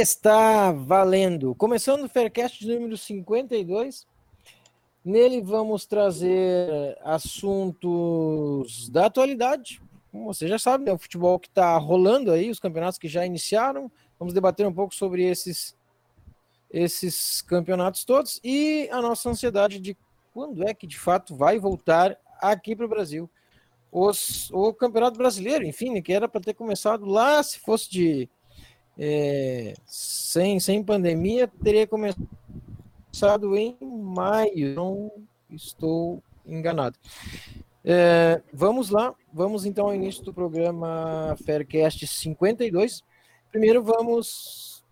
Está valendo. Começando o Faircast número 52. Nele vamos trazer assuntos da atualidade. Como você já sabe, é o futebol que está rolando aí, os campeonatos que já iniciaram. Vamos debater um pouco sobre esses, esses campeonatos todos e a nossa ansiedade de quando é que de fato vai voltar aqui para o Brasil. Os, o Campeonato Brasileiro, enfim, que era para ter começado lá, se fosse de é, sem, sem pandemia, teria começado em maio, não estou enganado. É, vamos lá, vamos então ao início do programa Faircast 52. Primeiro vamos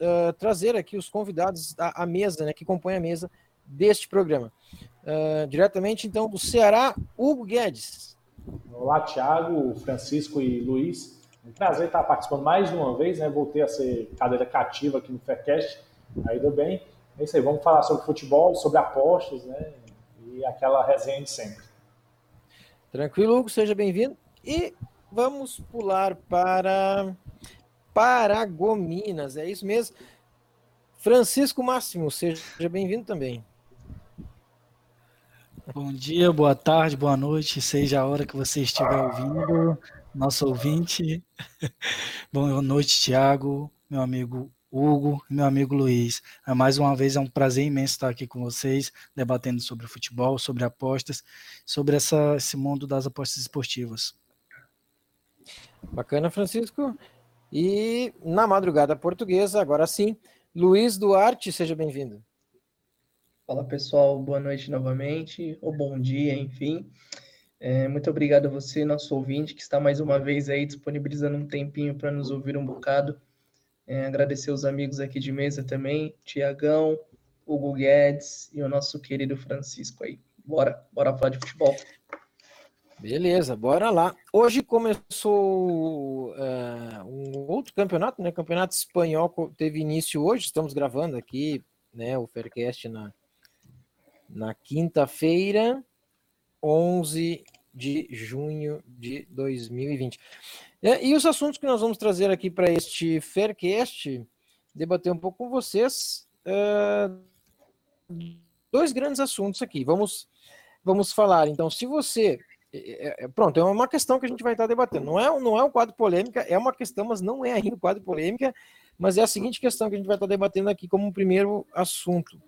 uh, trazer aqui os convidados à, mesa, né, que compõem a mesa deste programa. Uh, diretamente então do Ceará, Hugo Guedes. Olá, Thiago, Francisco e Luiz. Um prazer estar participando mais uma vez, né? Voltei a ser cadeira cativa aqui no Faircast, ainda bem. É isso aí, vamos falar sobre futebol, sobre apostas, né? E aquela resenha de sempre. Tranquilo, Hugo, seja bem-vindo. E vamos pular para Paragominas, é isso mesmo. Francisco Máximo, seja bem-vindo também. Bom dia, boa tarde, boa noite, seja a hora que você estiver ouvindo nosso ouvinte. Boa noite, Tiago, meu amigo Hugo, meu amigo Luiz. É, mais uma vez é um prazer imenso estar aqui com vocês, debatendo sobre futebol, sobre apostas, sobre essa, esse mundo das apostas esportivas. Bacana, Francisco. E na madrugada portuguesa, agora sim, Luiz Duarte, seja bem-vindo. Fala pessoal, boa noite novamente, ou bom dia, enfim. É, muito obrigado a você, nosso ouvinte, que está mais uma vez aí disponibilizando um tempinho para nos ouvir um bocado. É, agradecer os amigos aqui de mesa também, Tiagão, Hugo Guedes e o nosso querido Francisco aí. Bora, bora falar de futebol. Beleza, bora lá. Hoje começou uh, um outro campeonato, né? Campeonato espanhol teve início hoje. Estamos gravando aqui, né? O Faircast na, na quinta-feira. 11 de junho de 2020. É, e os assuntos que nós vamos trazer aqui para este Faircast, debater um pouco com vocês, é, dois grandes assuntos aqui. Vamos, vamos falar, então, se você. É, pronto, é uma questão que a gente vai estar debatendo. Não é, não é um quadro polêmica, é uma questão, mas não é ainda um quadro polêmica, mas é a seguinte questão que a gente vai estar debatendo aqui como primeiro assunto.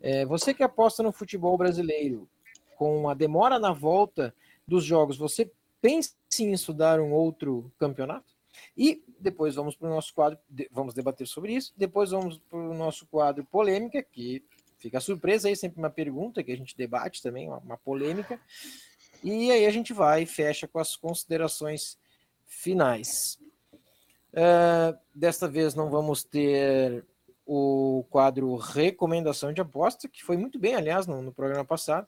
É, você que aposta no futebol brasileiro, com a demora na volta dos jogos, você pensa em estudar um outro campeonato? E depois vamos para o nosso quadro, vamos debater sobre isso. Depois vamos para o nosso quadro polêmica, que fica surpresa aí, sempre uma pergunta que a gente debate também, uma, uma polêmica. E aí a gente vai e fecha com as considerações finais. Uh, desta vez não vamos ter o quadro recomendação de aposta, que foi muito bem, aliás, no, no programa passado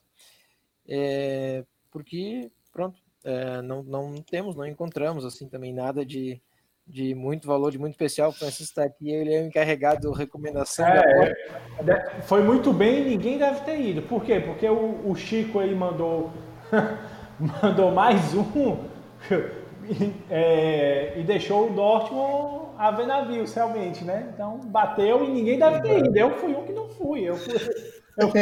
é, porque, pronto, é, não, não temos, não encontramos assim também nada de, de muito valor, de muito especial. O Francisco está aqui, ele é o encarregado recomendação. É, é, foi muito bem ninguém deve ter ido. Por quê? Porque o, o Chico aí mandou, mandou mais um é, e deixou o Dortmund a ver navios, realmente, né? Então bateu e ninguém deve ter ido. Eu fui um que não fui. Eu fui, eu fui,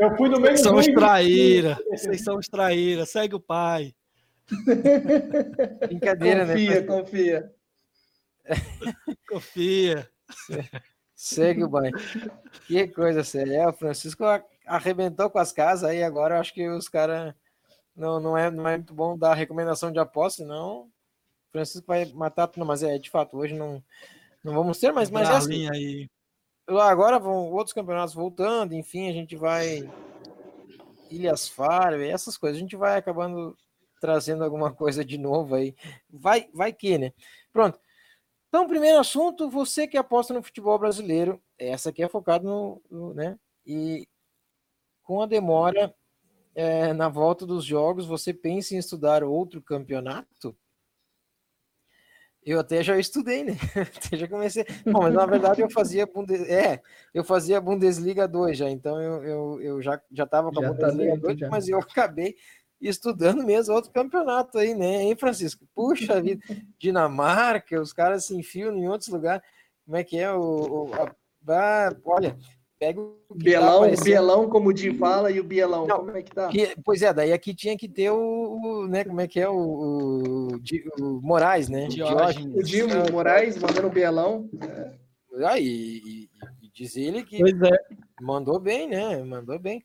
eu fui no meio Vocês são os traíra. Vocês são os traíra. Segue o pai. Brincadeira, confia, né? Confia, confia. Segue o pai. Que coisa séria. É, o Francisco arrebentou com as casas aí, agora eu acho que os caras não, não, é, não é muito bom dar recomendação de aposta, senão o Francisco vai matar tudo, mas é, de fato, hoje não, não vamos ter, mas, mas é assim. Aí agora vão outros campeonatos voltando, enfim, a gente vai Ilhas Faro, essas coisas, a gente vai acabando trazendo alguma coisa de novo aí. Vai, vai que, né? Pronto. Então, primeiro assunto, você que aposta no futebol brasileiro, essa aqui é focado no, no né? E com a demora é, na volta dos jogos, você pensa em estudar outro campeonato? Eu até já estudei, né? Até já comecei. Bom, mas na verdade eu fazia Bundes... é, eu fazia Bundesliga 2 já, então eu, eu, eu já já estava com a tá Bundesliga tá 2, já. mas eu acabei estudando mesmo outro campeonato aí, né, hein, Francisco? Puxa vida, Dinamarca, os caras se enfiam em outros lugares. Como é que é o. o a, olha, pega o. Tá Bielão, tá Bielão, como o Di fala, e o Bielão, Não, como é que tá? Que, pois é, daí aqui tinha que ter o, o né, como é que é o, o, o Moraes, né? Diógenes. O Dimo Moraes mandando o Bielão. É. Ah, e, e, e diz ele que é. mandou bem, né? Mandou bem.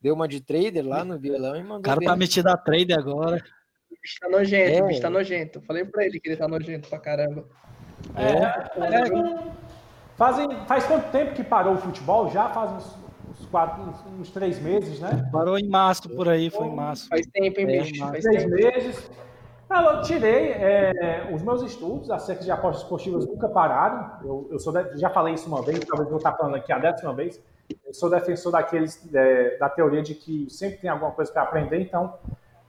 Deu uma de trader lá no violão e mandou. O cara bem. tá metido a trader agora. O bicho tá nojento, é. o bicho tá nojento. Falei pra ele que ele tá nojento pra caramba. É, é, é. Fazem, faz quanto tempo que parou o futebol? Já faz uns, uns, quatro, uns, uns três meses, né? Parou em março por aí, foi em março. Faz tempo, hein, é, bicho? Faz três tempo. meses. Eu tirei é, os meus estudos acerca de apostas esportivas nunca pararam. Eu, eu sou de, já falei isso uma vez, talvez vou estar falando aqui a décima vez. Eu sou defensor daqueles é, da teoria de que sempre tem alguma coisa para aprender, então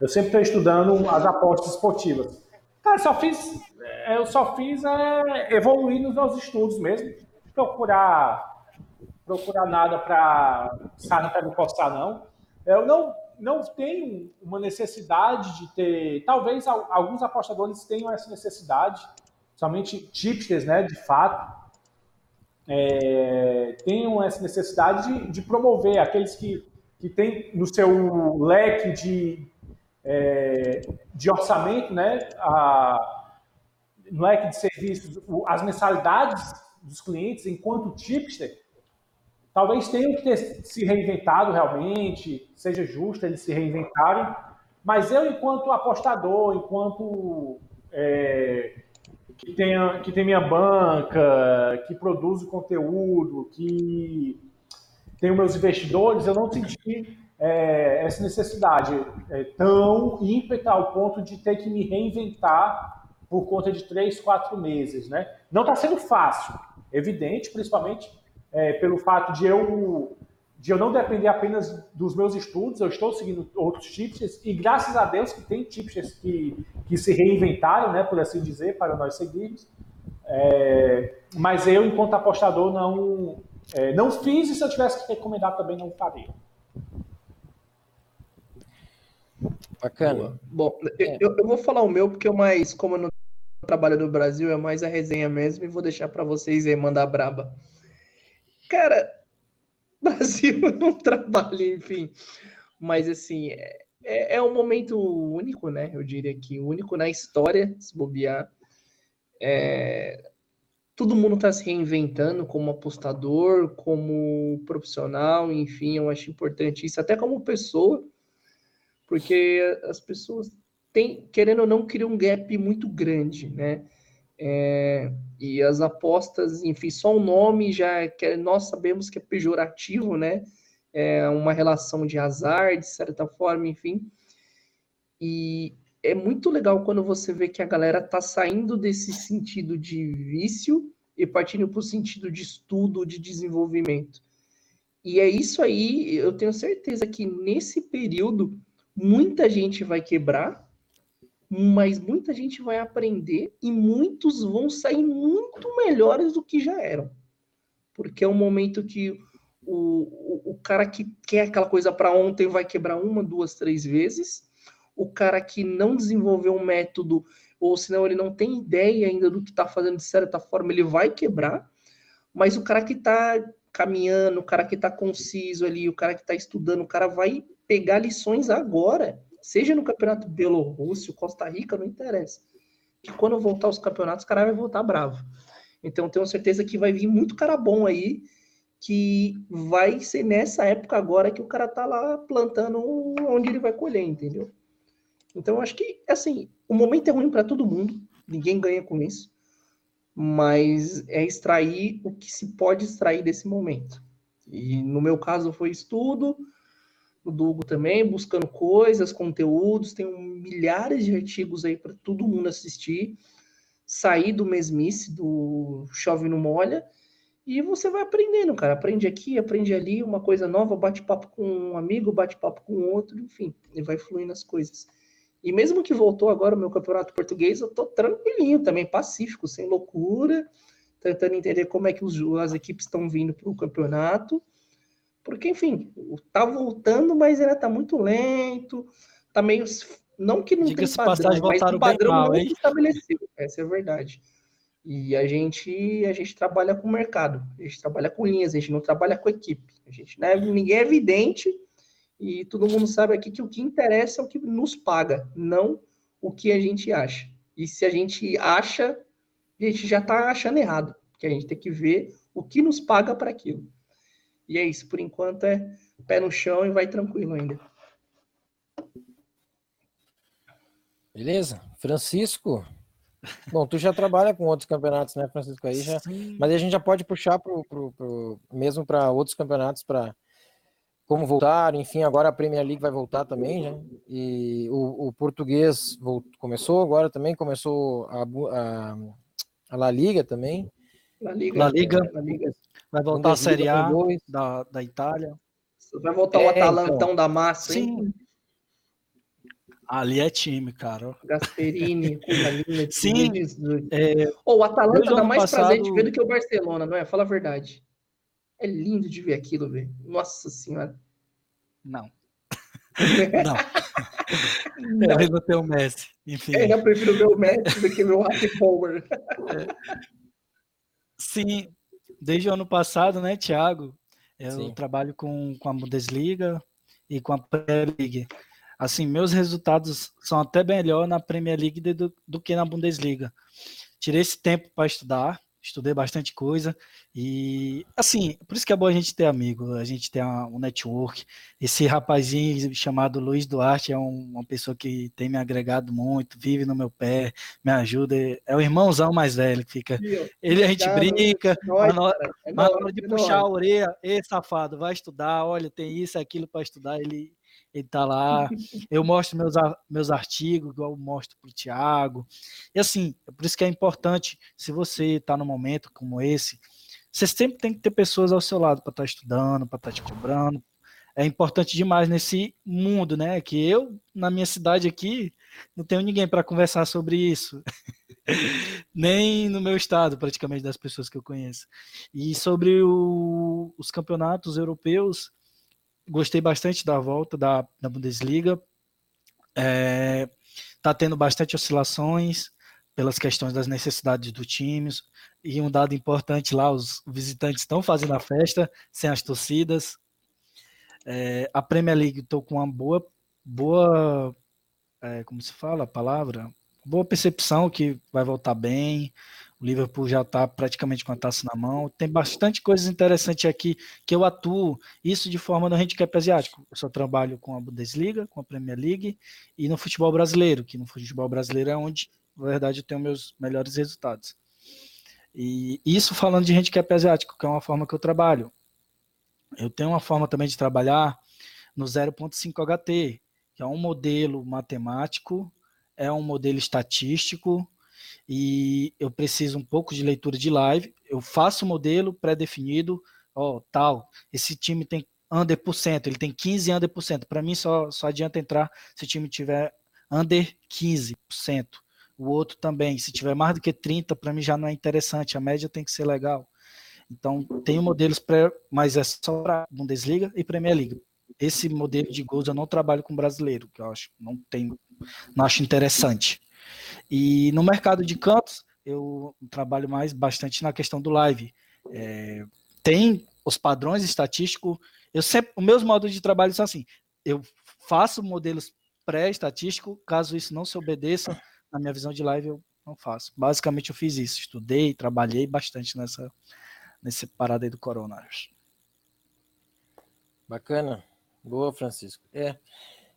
eu sempre estou estudando as apostas esportivas. Cara, só fiz, é, eu só fiz é, evoluir nos meus estudos mesmo, procurar procurar nada para para me postar não. Eu não não tenho uma necessidade de ter. Talvez alguns apostadores tenham essa necessidade, somente tipsters, né, de fato, é, tenham essa necessidade de, de, promover aqueles que, que têm no seu leque de, é, de orçamento, né, a, no leque de serviços, as mensalidades dos clientes enquanto tipster talvez tenham que ter se reinventado realmente, seja justo eles se reinventarem, mas eu, enquanto apostador, enquanto é, que, tenha, que tem minha banca, que produzo conteúdo, que tenho meus investidores, eu não senti é, essa necessidade é, tão ímpeta ao ponto de ter que me reinventar por conta de três, quatro meses. Né? Não está sendo fácil, evidente, principalmente é, pelo fato de eu, de eu não depender apenas dos meus estudos, eu estou seguindo outros tipsters, e graças a Deus que tem tipsters que, que se reinventaram, né, por assim dizer, para nós seguirmos. É, mas eu, enquanto apostador, não, é, não fiz, e se eu tivesse que recomendar também, não faria. Bacana. Bom, é. eu, eu, vou falar o meu, porque o mais, como eu não trabalho no Brasil, é mais a resenha mesmo, e vou deixar para vocês aí mandar braba. Cara, Brasil não trabalha, enfim. Mas, assim, é, é, é, um momento único, né? Eu diria que único na história, se bobear. É, todo mundo está se reinventando como apostador, como profissional, enfim, eu acho importante isso, até como pessoa, porque as pessoas têm, querendo ou não, criam um gap muito grande, né? É, e as apostas, enfim, só o nome já que nós sabemos que é pejorativo, né? É uma relação de azar, de certa forma, enfim. E é muito legal quando você vê que a galera tá saindo desse sentido de vício e partindo para o sentido de estudo, de desenvolvimento. E é isso aí, eu tenho certeza que nesse período muita gente vai quebrar, mas muita gente vai aprender e muitos vão sair muito melhores do que já eram. Porque é um momento que o, o, o cara que quer aquela coisa para ontem vai quebrar uma, duas, três vezes. O cara que não desenvolveu um método, ou senão ele não tem ideia ainda do que está fazendo de certa forma, ele vai quebrar. Mas o cara que está caminhando, o cara que está conciso ali, o cara que está estudando, o cara vai pegar lições agora seja no campeonato Bielorrússio, Costa Rica, não interessa. Que quando voltar os campeonatos, o cara vai voltar bravo. Então, tenho certeza que vai vir muito cara bom aí, que vai ser nessa época agora que o cara tá lá plantando onde ele vai colher, entendeu? Então, acho que, assim, o momento é ruim para todo mundo, ninguém ganha com isso, mas é extrair o que se pode extrair desse momento. E no meu caso foi estudo, o Dugo também, buscando coisas, conteúdos, tem milhares de artigos aí para todo mundo assistir, sair do mesmice, do chove no molha, e você vai aprendendo, cara. Aprende aqui, aprende ali, uma coisa nova, bate papo com um amigo, bate papo com outro, enfim, e vai fluindo as coisas. E mesmo que voltou agora o meu campeonato português, eu tô tranquilinho também, pacífico, sem loucura, tentando entender como é que os, as equipes estão vindo para o campeonato porque, enfim, tá voltando, mas ainda tá muito lento. tá meio. Não que não Diga tem padrão, mas o padrão mal, não hein? estabeleceu. Essa é a verdade. E a gente, a gente trabalha com o mercado, a gente trabalha com linhas, a gente não trabalha com equipe. A gente, né, ninguém é evidente e todo mundo sabe aqui que o que interessa é o que nos paga, não o que a gente acha. E se a gente acha, a gente já está achando errado, porque a gente tem que ver o que nos paga para aquilo. E é isso, por enquanto é pé no chão e vai tranquilo ainda. Beleza. Francisco, Bom, tu já trabalha com outros campeonatos, né, Francisco? Aí já, mas a gente já pode puxar pro, pro, pro mesmo para outros campeonatos para como voltar, enfim, agora a Premier League vai voltar também, né? E o, o português voltou, começou agora também, começou a, a, a La Liga também. La Liga, La Liga, La Liga. vai voltar a Série A da, da Itália. Vai voltar é, o Atalantão então, da massa, sim. Hein? Ali é time, cara. Gasperini, Cubalina, Sim. É, oh, o Atalanta dá mais passado... prazer de ver do que o Barcelona, não é? Fala a verdade. É lindo de ver aquilo, velho. Nossa senhora. Não. não. não. Eu não tenho o Messi. Enfim. É, eu prefiro ver o Messi do que ver o Happy Power. É. Sim, desde o ano passado, né, Thiago? Eu Sim. trabalho com, com a Bundesliga e com a Premier League assim, meus resultados são até melhor na Premier League do, do que na Bundesliga. Tirei esse tempo para estudar, estudei bastante coisa. E assim, por isso que é bom a gente ter amigo, a gente ter um network. Esse rapazinho chamado Luiz Duarte é um, uma pessoa que tem me agregado muito, vive no meu pé, me ajuda, é o irmãozão mais velho que fica. Ele a gente brinca, mas na hora, é na hora de puxar a orelha, ei safado, vai estudar, olha, tem isso, aquilo para estudar, ele ele tá lá. Eu mostro meus, meus artigos, igual eu mostro para o Tiago. E assim, é por isso que é importante, se você está num momento como esse, você sempre tem que ter pessoas ao seu lado para estar tá estudando, para estar tá te cobrando. É importante demais nesse mundo, né? Que eu, na minha cidade aqui, não tenho ninguém para conversar sobre isso. Nem no meu estado, praticamente, das pessoas que eu conheço. E sobre o, os campeonatos europeus, gostei bastante da volta da, da Bundesliga. É, tá tendo bastante oscilações pelas questões das necessidades do time. E um dado importante lá, os visitantes estão fazendo a festa sem as torcidas. É, a Premier League estou com uma boa, boa, é, como se fala a palavra? Boa percepção que vai voltar bem. O Liverpool já está praticamente com a taça na mão. Tem bastante coisas interessantes aqui que eu atuo, isso de forma no handicap asiático. Eu só trabalho com a Bundesliga, com a Premier League e no futebol brasileiro, que no futebol brasileiro é onde, na verdade, eu tenho meus melhores resultados. E isso falando de handicap asiático, que é uma forma que eu trabalho. Eu tenho uma forma também de trabalhar no 0.5 HT, que é um modelo matemático, é um modelo estatístico, e eu preciso um pouco de leitura de live. Eu faço o modelo pré-definido, ó, tal, esse time tem under por cento, ele tem 15 under por cento. Para mim só, só adianta entrar se o time tiver under 15%. O outro também, se tiver mais do que 30, para mim já não é interessante, a média tem que ser legal. Então, tenho modelos pré, mas é só para Bundesliga e Premier League. Esse modelo de gols eu não trabalho com brasileiro, que eu acho não tem, não acho interessante. E no mercado de campos, eu trabalho mais bastante na questão do live. É, tem os padrões estatísticos. Eu sempre, os meus modos de trabalho são assim: eu faço modelos pré-estatísticos, caso isso não se obedeça, na minha visão de live eu não faço. Basicamente eu fiz isso, estudei, trabalhei bastante nessa nesse parada aí do coronavírus. Bacana. Boa, Francisco. É,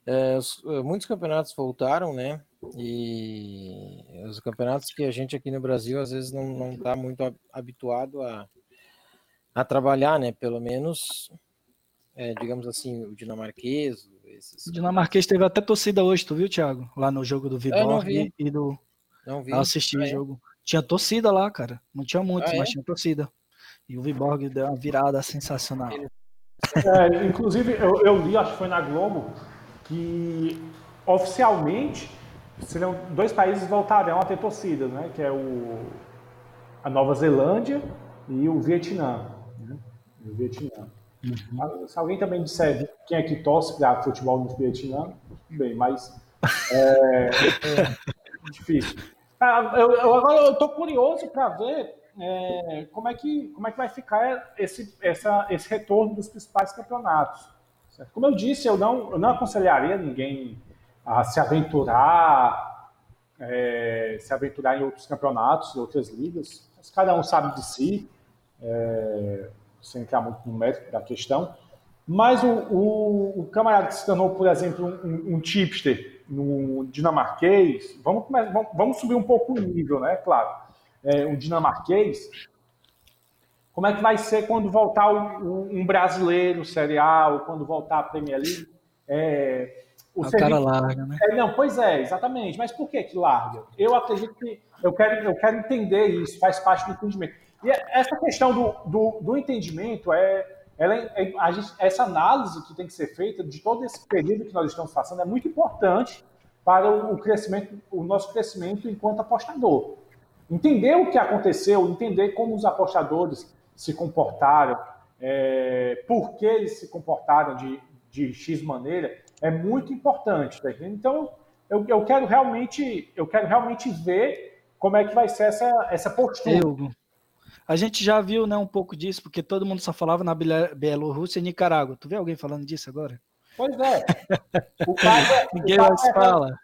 é os, muitos campeonatos voltaram, né? E os campeonatos que a gente aqui no Brasil às vezes não, não tá muito habituado a, a trabalhar, né? Pelo menos, é, digamos assim, o dinamarquês. Esses... O dinamarquês teve até torcida hoje, tu viu, Thiago? Lá no jogo do Viborg e do. Não vi. Eu assisti ah, o é? jogo. Tinha torcida lá, cara. Não tinha muitos, ah, mas é? tinha torcida. E o Viborg deu uma virada sensacional. É, inclusive, eu, eu li, acho que foi na Globo, que oficialmente seriam dois países voltarão a ter torcidas, né? Que é o a Nova Zelândia e o Vietnã. Né? O Vietnã. Uhum. Se alguém também disser quem é que torce para futebol no Vietnã, tudo bem, mas é, é difícil. Ah, eu, eu, agora eu estou curioso para ver é, como, é que, como é que vai ficar esse, essa, esse retorno dos principais campeonatos. Certo? Como eu disse, eu não, eu não aconselharia ninguém a se aventurar, é, se aventurar em outros campeonatos, em outras ligas. Mas cada um sabe de si, é, sem entrar muito no mérito da questão. Mas o, o, o camarada que se tornou, por exemplo, um, um tipster no dinamarquês, vamos, vamos, vamos subir um pouco o nível, né? Claro. É, um dinamarquês, como é que vai ser quando voltar um brasileiro Série A ou quando voltar a Premier League? É, o, o cara larga, né? É, não, pois é, exatamente. Mas por que que larga? Eu acredito que eu quero, eu quero entender isso, faz parte do entendimento. E essa questão do, do, do entendimento é, ela, é, gente, essa análise que tem que ser feita de todo esse período que nós estamos passando é muito importante para o, o crescimento, o nosso crescimento enquanto apostador. Entender o que aconteceu, entender como os apostadores se comportaram, é, por que eles se comportaram de, de X maneira, é muito importante, tá? Então, eu, eu, quero realmente, eu quero realmente ver como é que vai ser essa, essa postura. Eu, a gente já viu né, um pouco disso, porque todo mundo só falava na Bielorrússia e Nicarágua. Tu vê alguém falando disso agora? Pois é. O Papa, Ninguém mais fala.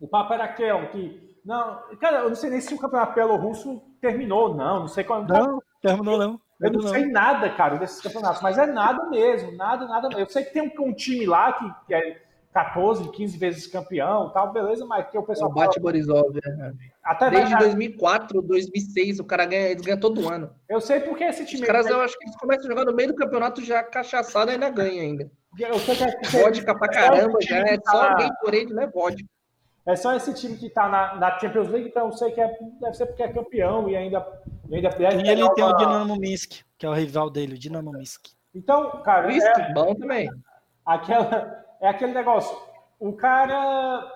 O Papa era aquele que. Não, cara, eu não sei nem se o campeonato bielorrusso terminou, não. Não sei quando. Não, terminou não. Eu não, não, sei nada, cara, desses campeonatos, mas é nada mesmo, nada, nada. Eu sei que tem um, um time lá que, que, é 14, 15 vezes campeão tal, beleza, mas que o pessoal. É o Bate Borisov, né? Até Desde 2004, 2006, o cara ganha, eles ganham todo ano. Eu sei porque esse time. Os caras, eu acho que eles começam a jogar no meio do campeonato já cachaçado ainda ganha ainda. Eu sei que é, vodka pra caramba, já é só Gatorade, não é vodka. É só esse time que está na, na, Champions League, então eu sei que é, deve ser porque é campeão e ainda. E, ainda e ele tem o Dinamo Minsk, que é o rival dele, o Dinamo Minsk. Então, cara. Minsk, é, bom também. Aquela, é aquele negócio. O cara.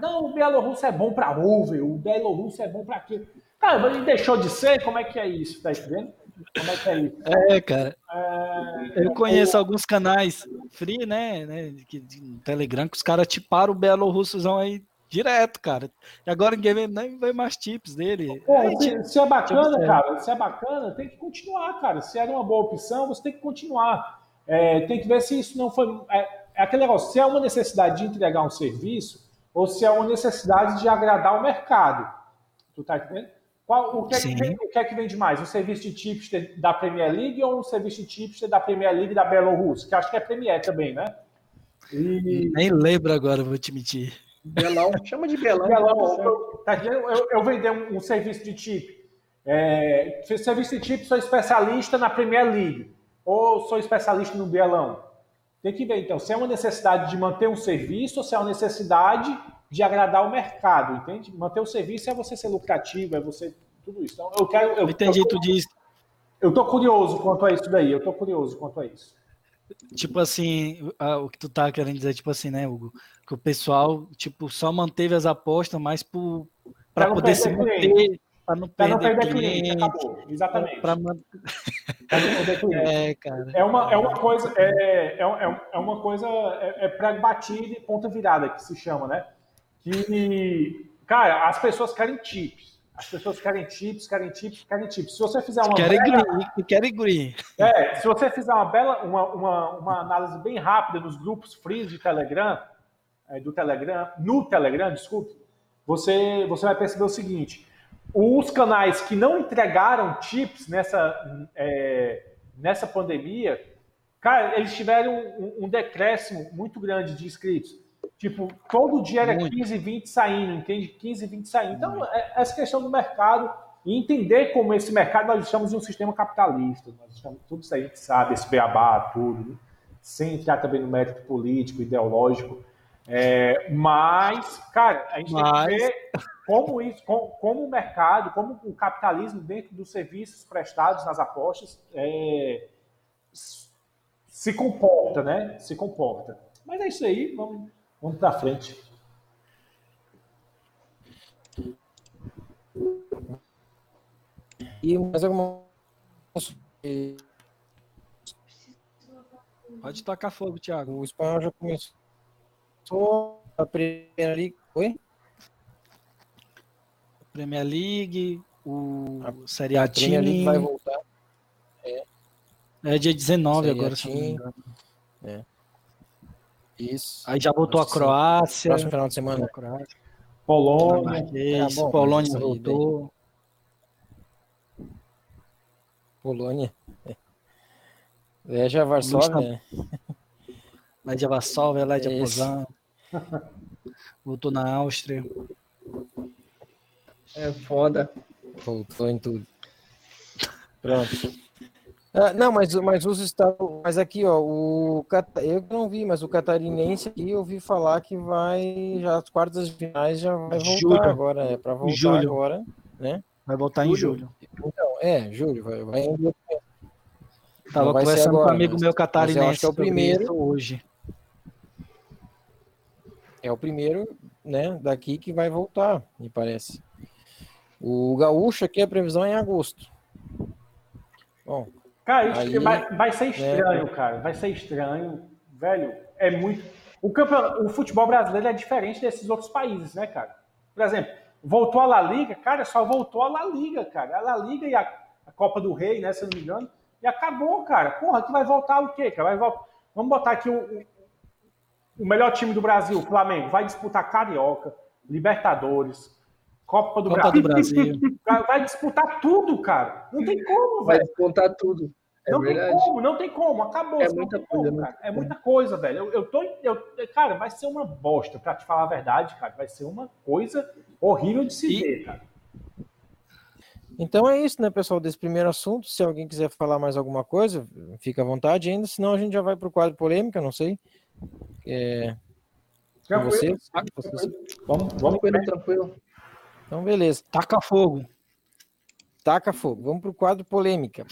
Não, o Bielorrusso é bom para over, o Bielorrusso é bom para quê? Cara, ele deixou de ser? Como é que é isso? Tá entendendo? Como é que é isso? É, cara. É... Eu conheço alguns canais free, né? né que, de Telegram, que os caras tiparam o Bielorrussozão aí Direto, cara. E agora ninguém nem vê mais tips dele. É, se, se, é bacana, cara, se é bacana, tem que continuar, cara. Se era uma boa opção, você tem que continuar. É, tem que ver se isso não foi. É, é, aquele negócio, se é uma necessidade de entregar um serviço ou se é uma necessidade de agradar o mercado. Tu tá entendendo? Qual, o, que é que vem, o que é que vende mais? Um serviço de tipster da Premier League ou um serviço de tipster da Premier League da Belarus? Que acho que é Premier também, né? E... Nem lembro agora, vou te mentir. Belão, chama de Belão. Belão eu, tá, eu, eu vendi um, um, serviço de chip. É, serviço de chip, sou especialista na Premier League. Ou sou especialista no Belão. Tem que ver, então, se é uma necessidade de manter um serviço ou se é uma necessidade de agradar o mercado, entende? Manter o serviço é você ser lucrativo, é você. Tudo isso. Então, eu quero. Eu, Entendi, eu, tu diz. Eu tô curioso quanto a isso daí, eu tô curioso quanto a isso. Tipo assim, o que tu tá querendo dizer, tipo assim, né, Hugo? Que o pessoal, tipo, só manteve as apostas mais para poder se manter, para não perder, não perder cliente. cliente acabou. Exatamente. Pra, pra... não perder cliente. É, cara. É uma, é uma coisa, é, é, é, é uma coisa, é, é pré-batida e ponta virada que se chama, né? Que, cara, as pessoas querem tips. As pessoas querem chips, querem chips, querem chips. Se você fizer uma querem bela... green, querem green. É, se você fizer uma bela, uma, uma, uma análise bem rápida nos grupos free de Telegram, é, do Telegram, no Telegram, desculpe, você, você vai perceber o seguinte: os canais que não entregaram chips nessa, é, nessa pandemia, cara, eles tiveram um, um decréscimo muito grande de inscritos. Tipo, todo dia era Muito. 15, 20 saindo, entende? 15, 20 saindo. Então, é, essa questão do mercado e entender como esse mercado, nós estamos em um sistema capitalista, nós estamos, tudo isso aí a gente sabe, esse beabá, tudo, sem entrar também no mérito político, ideológico. É, mas, cara, a gente mas... tem que ver como isso, como, como, o mercado, como o capitalismo dentro dos serviços prestados nas apostas é, se comporta, né? Se comporta. Mas é isso aí, vamos, Vamos para frente. E mais alguma Pode tocar fogo, Thiago. O espanhol já começou a Premier League. Oi? Premier League, o a, Série A a Premier League vai voltar. É, é dia 19 Série agora, se não me engano. É. Isso. Aí já voltou a Croácia. Próximo final de semana. Polônia. É, bom, Polônia voltou. Polônia. Legia Varsóvia, né? Legia Varsóvia, Legia é Poznan. Voltou na Áustria. É foda. Voltou em tudo. Pronto. Ah, não, mas, mas os estados. Mas aqui, ó, o eu não vi, mas o catarinense aqui eu ouvi falar que vai. Já as quartas finais já vai voltar julho. agora. É para voltar julho. agora, né? Vai voltar julho. em julho. Então, é, julho, vai, vai em Tava conversando agora, com um amigo mas, meu catarinense. eu acho que é o primeiro hoje. É o primeiro, né, daqui que vai voltar, me parece. O gaúcho aqui a previsão é em agosto. Bom. Cara, isso aí, vai, vai ser estranho, né, cara. Vai ser estranho, velho. É muito. O, campeon... o futebol brasileiro é diferente desses outros países, né, cara? Por exemplo, voltou a La Liga, cara, só voltou a La Liga, cara. A La Liga e a, a Copa do Rei, né, se eu não me engano, e acabou, cara. Porra, que vai voltar o quê, cara? Vai voltar... Vamos botar aqui o, o melhor time do Brasil, o Flamengo, vai disputar Carioca, Libertadores, Copa do Copa Brasil. Do Brasil. Vai disputar tudo, cara. Não tem como, velho. Vai disputar tudo. É não verdade. tem como, não tem como. Acabou. É muita coisa, como, cara. É muita coisa, velho. Eu, eu tô. Eu, cara, vai ser uma bosta, pra te falar a verdade, cara. Vai ser uma coisa horrível de se e... ver, cara. Então é isso, né, pessoal, desse primeiro assunto. Se alguém quiser falar mais alguma coisa, fica à vontade ainda, senão a gente já vai para o quadro polêmica, não sei. É... Com vocês? Vamos, vamos tranquilo, tranquilo. Então, beleza. Taca fogo. Taca fogo. Vamos para o quadro polêmica.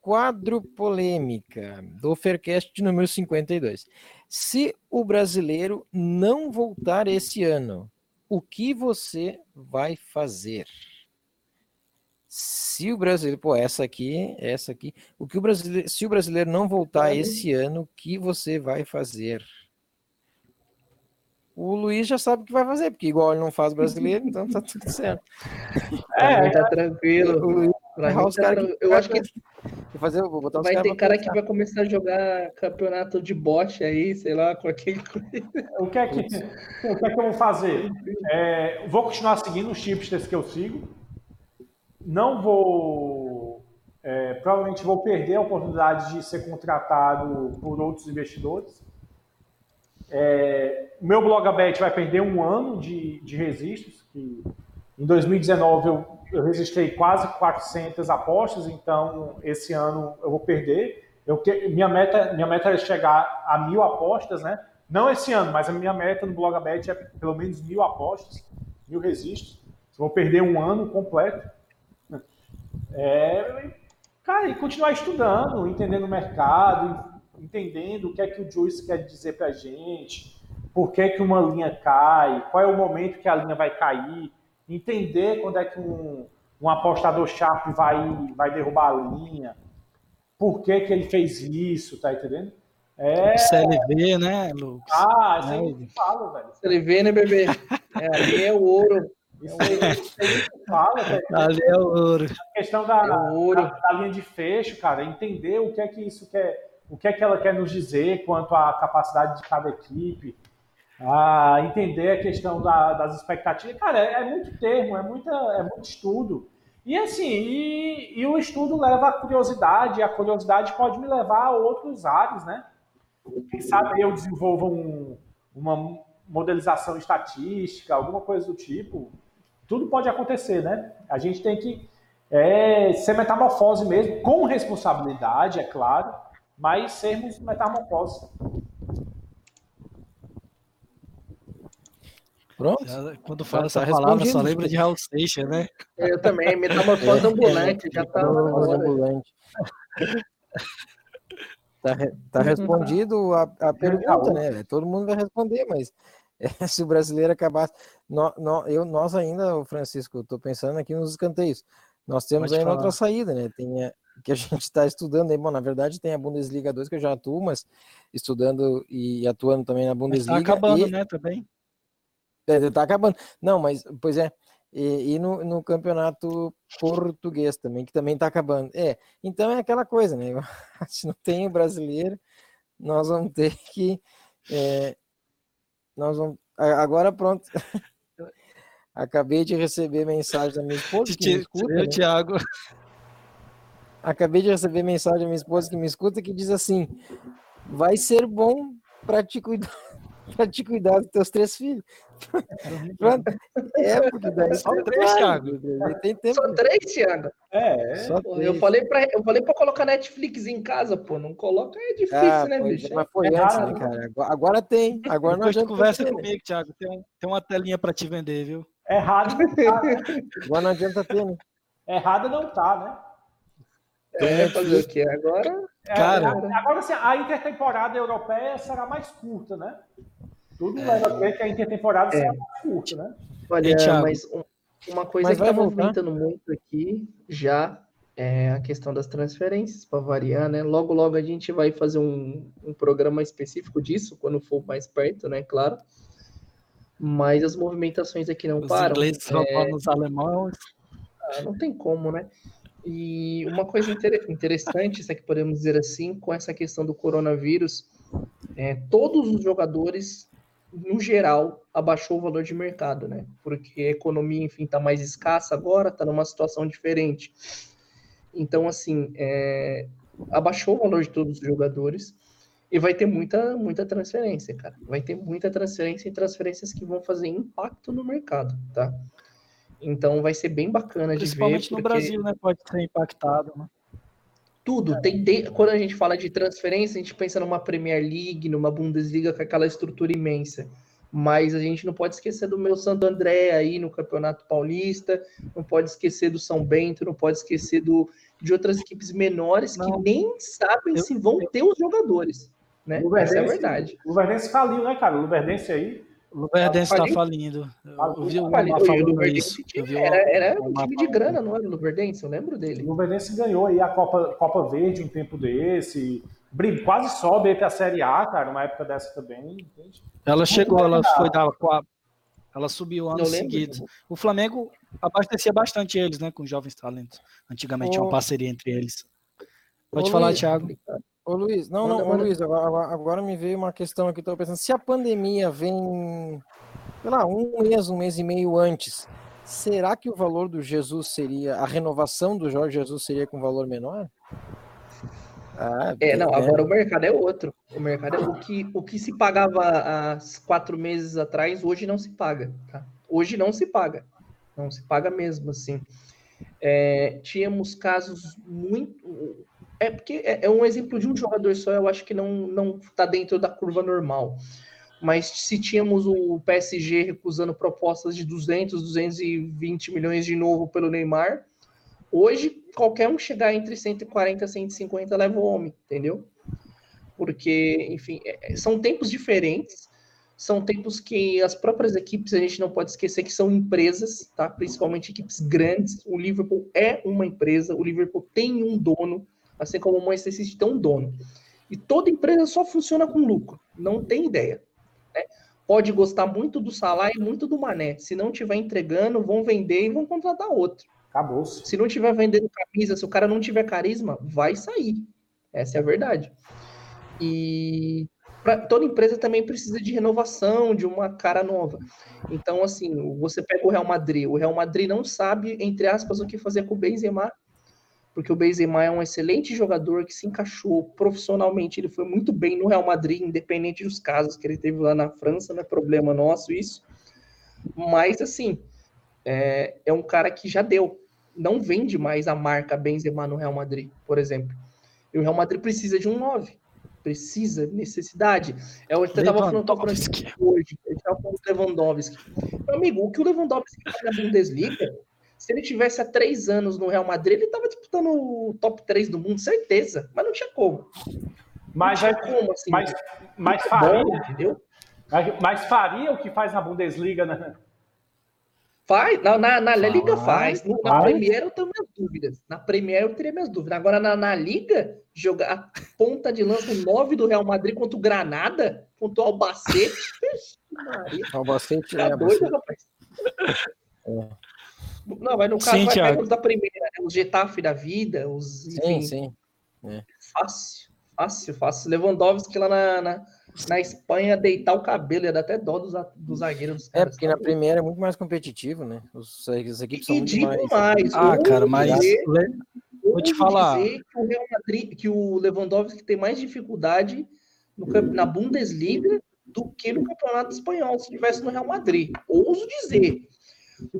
Quadro polêmica do Faircast de número 52. Se o brasileiro não voltar esse ano, o que você vai fazer? Se o brasileiro, pô, essa aqui, essa aqui, o que o brasileiro, se o brasileiro não voltar esse ano, o que você vai fazer? O Luiz já sabe o que vai fazer, porque igual ele não faz brasileiro, então tá tudo certo. É, tá tranquilo. O Luiz, tá que, eu acho que fazer, vou botar vai ter cara que vai começar a jogar campeonato de bote aí, sei lá, qualquer coisa. O que é que, o que, é que eu vou fazer? É, vou continuar seguindo os chips desse que eu sigo não vou. É, provavelmente vou perder a oportunidade de ser contratado por outros investidores. É, meu Blogabet vai perder um ano de, de registros. Que em 2019 eu, eu registrei quase 400 apostas, então esse ano eu vou perder. Eu, minha, meta, minha meta é chegar a mil apostas, né? Não esse ano, mas a minha meta no Blogabet é pelo menos mil apostas, mil registros. vou perder um ano completo. É, cara, e continuar estudando, entendendo o mercado, entendendo o que é que o Juice quer dizer para a gente, por que, que uma linha cai, qual é o momento que a linha vai cair, entender quando é que um, um apostador sharp vai, vai derrubar a linha, por que, que ele fez isso, tá entendendo? É... CLV, né, Lucas? Ah, isso aí é. fala, velho. CLV, né, bebê? É, ali é o ouro. Isso aí, fala, velho. Ali é ouro. A questão da, é ouro. Da, da, linha de fecho, cara, entender o que é que isso quer, o que é que ela quer nos dizer quanto à capacidade de cada equipe, a entender a questão da, das expectativas. Cara, é, é, muito termo, é, muita, é muito estudo. E assim, e, e, o estudo leva à curiosidade, e a curiosidade pode me levar a outros ares, né? Quem sabe eu desenvolvo um, uma modelização estatística, alguma coisa do tipo, tudo pode acontecer, né? A gente tem que é, ser metamorfose mesmo, com responsabilidade, é claro, mas sermos metamorfose. Pronto. Já, quando fala essa tá palavra, só lembra de Raul Seixas, né? Eu também, metamorfose é, ambulante, é, já tá. Ambulante. Tá, tá respondido a, a pergunta, né? Todo mundo vai responder, mas é, se o brasileiro acabasse. No, no, eu, nós ainda, Francisco, estou pensando aqui nos escanteios. Nós temos Pode ainda outra saída, né? Tem, que a gente está estudando aí. Bom, na verdade tem a Bundesliga 2 que eu já atuo, mas estudando e atuando também na Bundesliga. Está acabando, e... né, também. É, tá acabando. Não, mas, pois é, e, e no, no, campeonato português também, que também está acabando. É, então é aquela coisa, né? Se não tem o brasileiro, nós vamos ter que. É, nós vamos. Agora pronto. Acabei de receber mensagem da minha esposa. Que me escuta, né? Thiago. Acabei de receber mensagem da minha esposa que me escuta que diz assim: vai ser bom para te cuidar para te cuidar dos teus três filhos. é, porque daí só três, Thiago. Tem tempo. Só três, Thiago. É, só pô, eu falei para eu falei para colocar Netflix em casa, pô, não coloca é difícil, ah, né, bicho? Mas foi é antes, né, cara? Agora tem. Agora nós já conversa comigo, Thiago. Tem, tem uma telinha para te vender, viu? Errado tá, né? Agora não adianta ter, né? Errado não tá, né? É, fazer o? Agora. É, cara, agora assim, a intertemporada europeia será mais curta, né? Tudo é. leva a crer que a intertemporada é. será mais curta, né? Olha, mas um, uma coisa mas que está movimentando muito aqui já é a questão das transferências, para variar, né? Logo, logo a gente vai fazer um, um programa específico disso, quando for mais perto, né? Claro. Mas as movimentações aqui não Os param. Os ingleses é... os alemães. Ah, não tem como, né? E uma coisa interessante, se é que podemos dizer assim, com essa questão do coronavírus, é, todos os jogadores, no geral, abaixou o valor de mercado, né? Porque a economia, enfim, está mais escassa agora, está numa situação diferente. Então, assim, é, abaixou o valor de todos os jogadores e vai ter muita, muita transferência, cara. Vai ter muita transferência e transferências que vão fazer impacto no mercado, tá? Então vai ser bem bacana de ver. Principalmente no Brasil, né? Pode ser impactado, né? Tudo. Tem, tem, quando a gente fala de transferência, a gente pensa numa Premier League, numa Bundesliga com aquela estrutura imensa. Mas a gente não pode esquecer do meu Santo André aí no Campeonato Paulista, não pode esquecer do São Bento, não pode esquecer do, de outras equipes menores não. que nem sabem eu, se vão ter os jogadores. Né? Essa é a verdade. O Luverdense faliu, né, cara? O Luverdense aí o Luverdense está falindo. Eu vi o falando isso. Era, era um time de grana, não era o Luverdense? Eu lembro dele. O Luverdense ganhou aí a Copa, Copa Verde um tempo desse. Quase sobe para a Série A, cara, uma época dessa também. Entende? Ela chegou, ela foi da ela subiu ano seguido. O Flamengo abastecia bastante eles, né, com jovens talentos. Antigamente tinha uma parceria entre eles. Pode Ô, falar, Luiz, Thiago. Ô Luiz, não, não, ô, Luiz, agora, agora, me veio uma questão aqui, estou pensando, se a pandemia vem, sei lá, um mês, um mês e meio antes, será que o valor do Jesus seria, a renovação do Jorge Jesus seria com valor menor? Ah, é, não, agora o mercado é outro. O mercado é o que, o que se pagava há quatro meses atrás, hoje não se paga. Tá? Hoje não se paga. Não se paga mesmo, assim. É, tínhamos casos muito. É porque é, é, um exemplo de um jogador só, eu acho que não não está dentro da curva normal. Mas se tínhamos o PSG recusando propostas de 200, 220 milhões de novo pelo Neymar, hoje qualquer um chegar entre 140 e 150 leva o homem, entendeu? Porque, enfim, é, é, são tempos diferentes, são tempos que as próprias equipes, a gente não pode esquecer que são empresas, tá? Principalmente equipes grandes. O Liverpool é uma empresa, o Liverpool tem um dono, assim como o Manchester City tem um dono. E toda empresa só funciona com lucro, não tem ideia. Né? Pode gostar muito do salário e muito do mané. Se não estiver entregando, vão vender e vão contratar outro. Acabou. -se. Se não estiver vendendo camisa, se o cara não tiver carisma, vai sair. Essa é a verdade. E pra, toda empresa também precisa de renovação, de uma cara nova. Então, assim, você pega o Real Madrid. O Real Madrid não sabe, entre aspas, o que fazer com o Benzema porque o Benzema é um excelente jogador que se encaixou profissionalmente, ele foi muito bem no Real Madrid, independente dos casos que ele teve lá na França, não é problema nosso isso. Mas, assim, é, é um cara que já deu. Não vende mais a marca Benzema no Real Madrid, por exemplo. E o Real Madrid precisa de um 9. Precisa, necessidade. É você estava falando hoje. A gente estava falando do Lewandowski. Meu amigo, o que o Lewandowski faz na Bundesliga se ele tivesse há três anos no Real Madrid, ele estava disputando o top 3 do mundo, certeza. Mas não tinha como. Mas, tinha como, assim, mas, mas faria, bom, entendeu? Mas, mas, faria o que faz na Bundesliga, né? Faz, na, na, na Liga faz. Na. Premier eu tenho minhas dúvidas. Na Premier eu teria minhas dúvidas. Agora na, na Liga, jogar a ponta de lança 9 do Real Madrid contra o Granada, contra o Albacete. Albacete tá é doido, rapaz. É. Não, mas no caso sim, vai pegar os da primeira, né? os Getafe da vida, os. Enfim, sim, sim. É. Fácil, fácil, fácil. Lewandowski lá na, na, na Espanha deitar o cabelo, ia dar até dó dos, dos zagueiros. é, porque na primeira é muito mais competitivo, né? Os, as equipes são muito mais. mais. Ah, cara, mas. Dizer, vou te falar. que o Real Madrid, que o Lewandowski tem mais dificuldade no, na Bundesliga do que no Campeonato Espanhol, se estivesse no Real Madrid. Ouso dizer.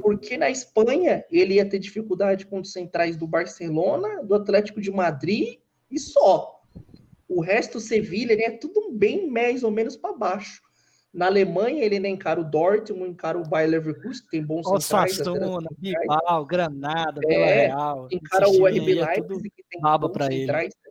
Porque na Espanha ele ia ter dificuldade com os centrais do Barcelona, do Atlético de Madrid e só. O resto, Sevilha, ele é tudo bem mais ou menos para baixo. Na Alemanha, ele ainda encara o Dortmund, encara o Bayer Leverkusen, que tem bons o centrais. Sassuna, Bilbao, Granada, é, Real. Encara o RB é Leipzig, que tem bons centrais ele.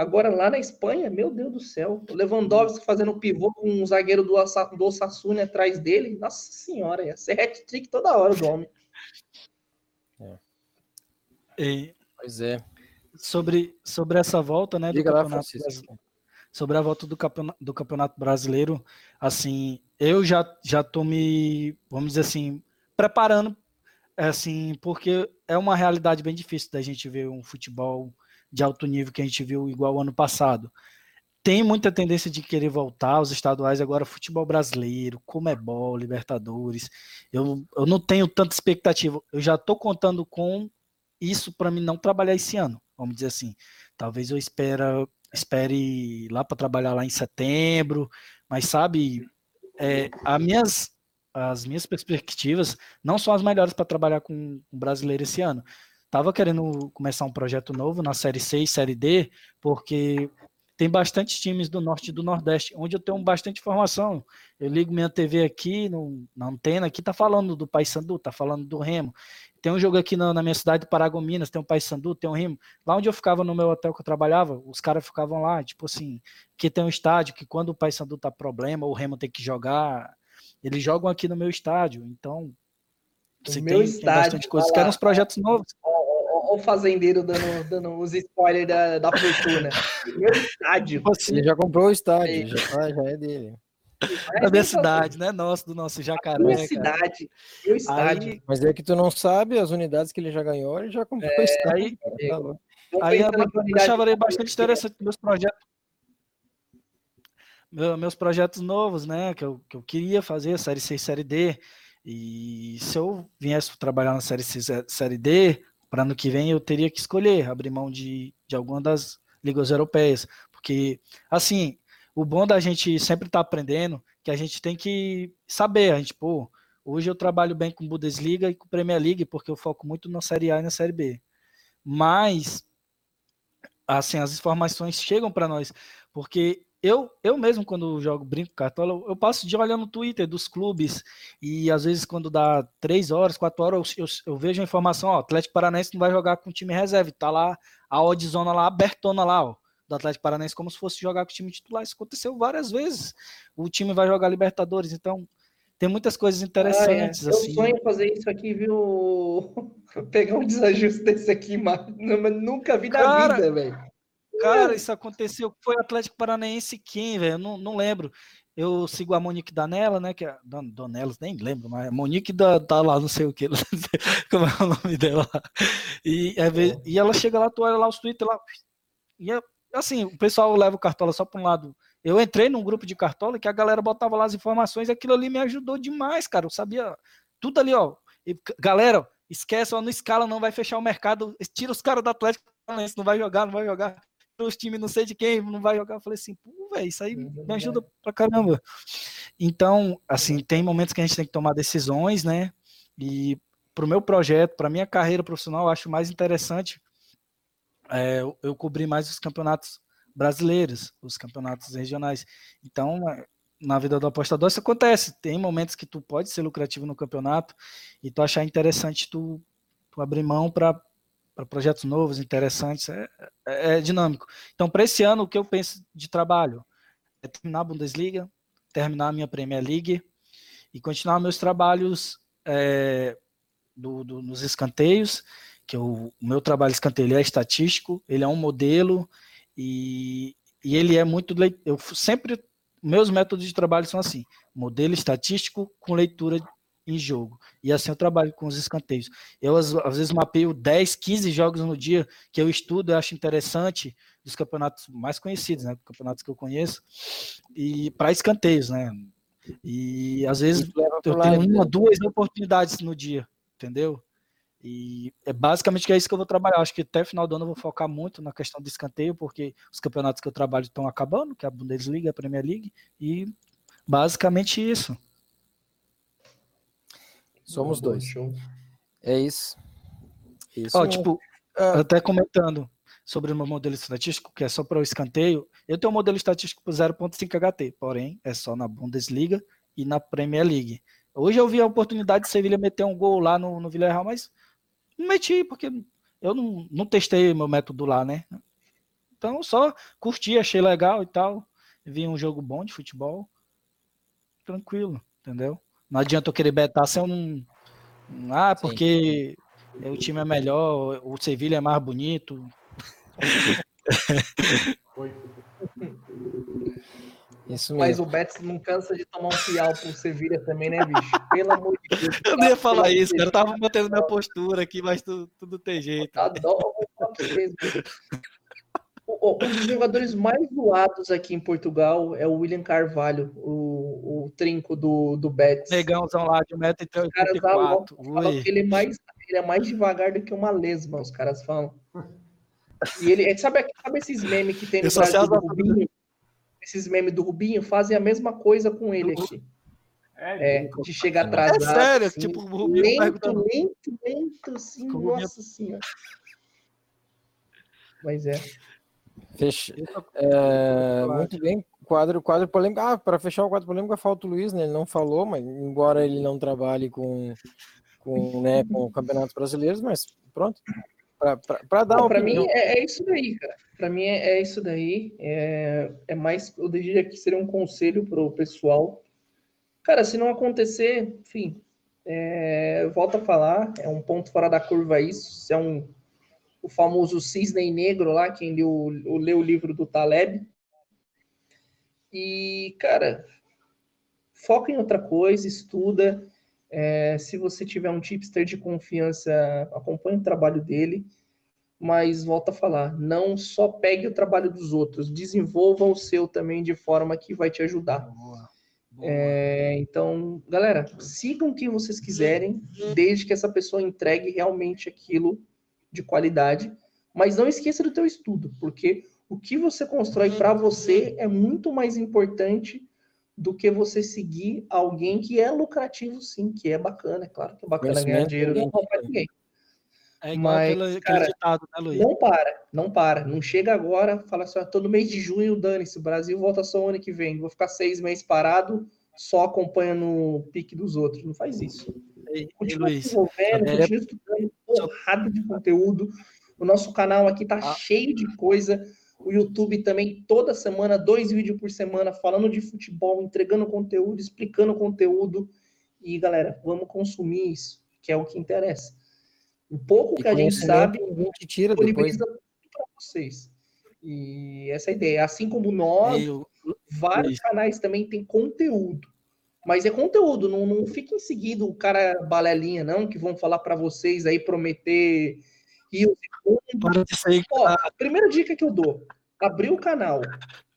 Agora, lá na Espanha, meu Deus do céu, o Lewandowski fazendo pivô com um zagueiro do, do Osasuna atrás dele, nossa senhora, ia ser hat-trick toda hora do homem. É. E, pois é sobre, sobre essa volta, né? Diga do lá, campeonato sobre a volta do campeonato, do campeonato brasileiro, assim, eu já já tô me, vamos dizer assim, preparando, assim, porque é uma realidade bem difícil da gente ver um futebol de alto nível que a gente viu igual ano passado. Tem muita tendência de querer voltar aos estaduais agora, futebol brasileiro, Comebol, Libertadores. Eu, eu não tenho tanta expectativa. Eu já estou contando com isso para mim não trabalhar esse ano vamos dizer assim. Talvez eu espera, espere lá para trabalhar lá em setembro, mas sabe, é, as, minhas, as minhas perspectivas não são as melhores para trabalhar com o brasileiro esse ano. Tava querendo começar um projeto novo na Série C e Série D, porque tem bastante times do norte e do nordeste, onde eu tenho bastante informação. Eu ligo minha TV aqui, no, na antena, aqui tá falando do Paysandu, tá falando do Remo. Tem um jogo aqui na, na minha cidade, Paragominas, tem um Paysandu, tem um Remo. Lá onde eu ficava no meu hotel que eu trabalhava, os caras ficavam lá, tipo assim, que tem um estádio que quando o Paysandu tá problema, o Remo tem que jogar, eles jogam aqui no meu estádio. Então, você tem, estádio, tem bastante coisa. Quero uns projetos novos. O fazendeiro dando, dando os spoilers da, da fortuna. meu estádio. Você Ele já comprou o estádio, já, tá, já é dele. É da minha cidade, né? Nosso, do nosso jacaré. Minha cidade, meu estádio. Aí, mas é que tu não sabe as unidades que ele já ganhou, ele já comprou é, o estádio. Aí, aí eu achava bastante interessante meus projetos. meus projetos novos, né? Que eu, que eu queria fazer, série C e série D. E se eu viesse trabalhar na série C série D, para ano que vem eu teria que escolher, abrir mão de, de alguma das ligas europeias. Porque, assim, o bom da gente sempre estar tá aprendendo, que a gente tem que saber, a gente, pô, hoje eu trabalho bem com Bundesliga e com Premier League, porque eu foco muito na Série A e na Série B. Mas, assim, as informações chegam para nós, porque eu, eu mesmo, quando jogo brinco cartola, eu, passo de olhando no Twitter dos clubes e às vezes quando dá três horas, quatro horas, eu, eu, eu vejo a informação, ó, Atlético Paranaense não vai jogar com o time reserva, tá lá a oddzona lá, abertona lá, ó, do Atlético Paranaense como se fosse jogar com o time titular. Isso aconteceu várias vezes. O time vai jogar Libertadores, então tem muitas coisas interessantes. Ah, é. Eu assim. sonho fazer isso aqui, viu? Pegar um desajuste desse aqui, mas nunca vi na cara, vida, velho. Cara, isso aconteceu. Foi Atlético Paranaense quem, velho? Não, não lembro. Eu sigo a Monique Danella, né? Que é Donelas, nem lembro, mas a Monique da, tá lá, não sei o que, como é o nome dela. E, é, e ela chega lá, tu olha lá os Twitter lá, e é assim, o pessoal leva o Cartola só para um lado. Eu entrei num grupo de Cartola que a galera botava lá as informações e aquilo ali me ajudou demais, cara. Eu sabia tudo ali, ó. E, galera, esquece, ó, não escala, não vai fechar o mercado. Tira os caras do Atlético, não vai jogar, não vai jogar. Os times não sei de quem, não vai jogar. Eu falei assim, pô, velho, isso aí me ajuda pra caramba. Então, assim, tem momentos que a gente tem que tomar decisões, né? E pro meu projeto, para minha carreira profissional, eu acho mais interessante é, eu, eu cobri mais os campeonatos brasileiros, os campeonatos regionais. Então, na vida do apostador isso acontece. Tem momentos que tu pode ser lucrativo no campeonato e tu achar interessante tu, tu abrir mão para projetos novos, interessantes, é, é, é dinâmico. Então, para esse ano, o que eu penso de trabalho é terminar a Bundesliga, terminar a minha Premier League e continuar meus trabalhos é, do, do, nos escanteios, que o meu trabalho escanteio é estatístico, ele é um modelo e, e ele é muito. Eu sempre. Meus métodos de trabalho são assim: modelo estatístico com leitura em jogo. E assim eu trabalho com os escanteios. Eu, às, às, vezes, mapeio 10, 15 jogos no dia que eu estudo, eu acho interessante, dos campeonatos mais conhecidos, né? Campeonatos que eu conheço, e para escanteios, né? E às vezes eu tenho uma, duas oportunidades no dia, entendeu? E é basicamente que é isso que eu vou trabalhar. Acho que até final do ano eu vou focar muito na questão do escanteio, porque os campeonatos que eu trabalho estão acabando, que é a Bundesliga, a Premier League, e basicamente isso. Somos dois. É isso. isso Ó, tipo, uh, até comentando sobre o meu modelo estatístico, que é só para o escanteio, eu tenho um modelo estatístico por 0.5 HT, porém é só na Bundesliga e na Premier League. Hoje eu vi a oportunidade de Sevilha meter um gol lá no, no Villarreal, mas não meti, porque eu não, não testei meu método lá, né? Então só curti, achei legal e tal. Vi um jogo bom de futebol. Tranquilo, entendeu? Não adianta eu querer betar se eu não. Ah, porque Sim. o time é melhor, o Sevilha é mais bonito. Isso Mas o Betis não cansa de tomar um fial pro Sevilha também, né, bicho? Pelo amor de Deus. Eu não ia falar isso, cara. Eu tava mantendo minha postura aqui, mas tudo, tudo tem jeito. Adoro um dos jogadores mais doados aqui em Portugal é o William Carvalho, o, o trinco do, do Betis. Negãozão lá de 1,84m. Ele, é mais, ele é mais devagar do que uma lesma, os caras falam. E ele, sabe, sabe esses memes que tem no Brasil do Rubinho? Esses memes do Rubinho fazem a mesma coisa com ele aqui. É, é de chegar atrás. É sério, assim, tipo, o Rubinho lento, lento, lento, assim, nossa senhora. Mas é. Fecha. É, muito bem. Quadro, quadro polêmico. Ah, para fechar o quadro polêmico, falta o Luiz, né? Ele não falou, mas embora ele não trabalhe com, com, né, com campeonatos brasileiros, mas pronto. Para dar Para mim é, é, isso daí, cara. Para mim é, é, isso daí. É, é mais, eu diria que seria um conselho para o pessoal. Cara, se não acontecer, enfim, é, volta a falar, é um ponto fora da curva isso. Se é um o famoso cisne negro lá, quem leu, leu o livro do Taleb. E, cara, foca em outra coisa, estuda. É, se você tiver um tipster de confiança, acompanhe o trabalho dele. Mas volta a falar, não só pegue o trabalho dos outros, desenvolva o seu também de forma que vai te ajudar. Boa. É, então, galera, sigam quem vocês quiserem, desde que essa pessoa entregue realmente aquilo de qualidade, mas não esqueça do teu estudo, porque o que você constrói para você é muito mais importante do que você seguir alguém que é lucrativo, sim, que é bacana, é claro que é bacana ganhar dinheiro, não rouba ninguém. É igual Mas, aquele, cara, ditado, né, Luiz? Não para, não para. Não chega agora, fala assim, todo mês de junho, dane-se, o Brasil volta só ano que vem. Vou ficar seis meses parado, só acompanhando o pique dos outros. Não faz isso. Continua se desenvolvendo, é... continua estudando porrada de conteúdo. O nosso canal aqui tá ah. cheio de coisa. O YouTube também, toda semana, dois vídeos por semana, falando de futebol, entregando conteúdo, explicando conteúdo. E, galera, vamos consumir isso, que é o que interessa. O pouco e que a gente sabe, a gente tira depois para vocês. E essa é a ideia. Assim como nós, Eu... vários canais também têm conteúdo. Mas é conteúdo, não, não fiquem seguindo o cara balelinha, não, que vão falar para vocês aí, prometer rios e Ó, a primeira dica que eu dou: abrir o canal,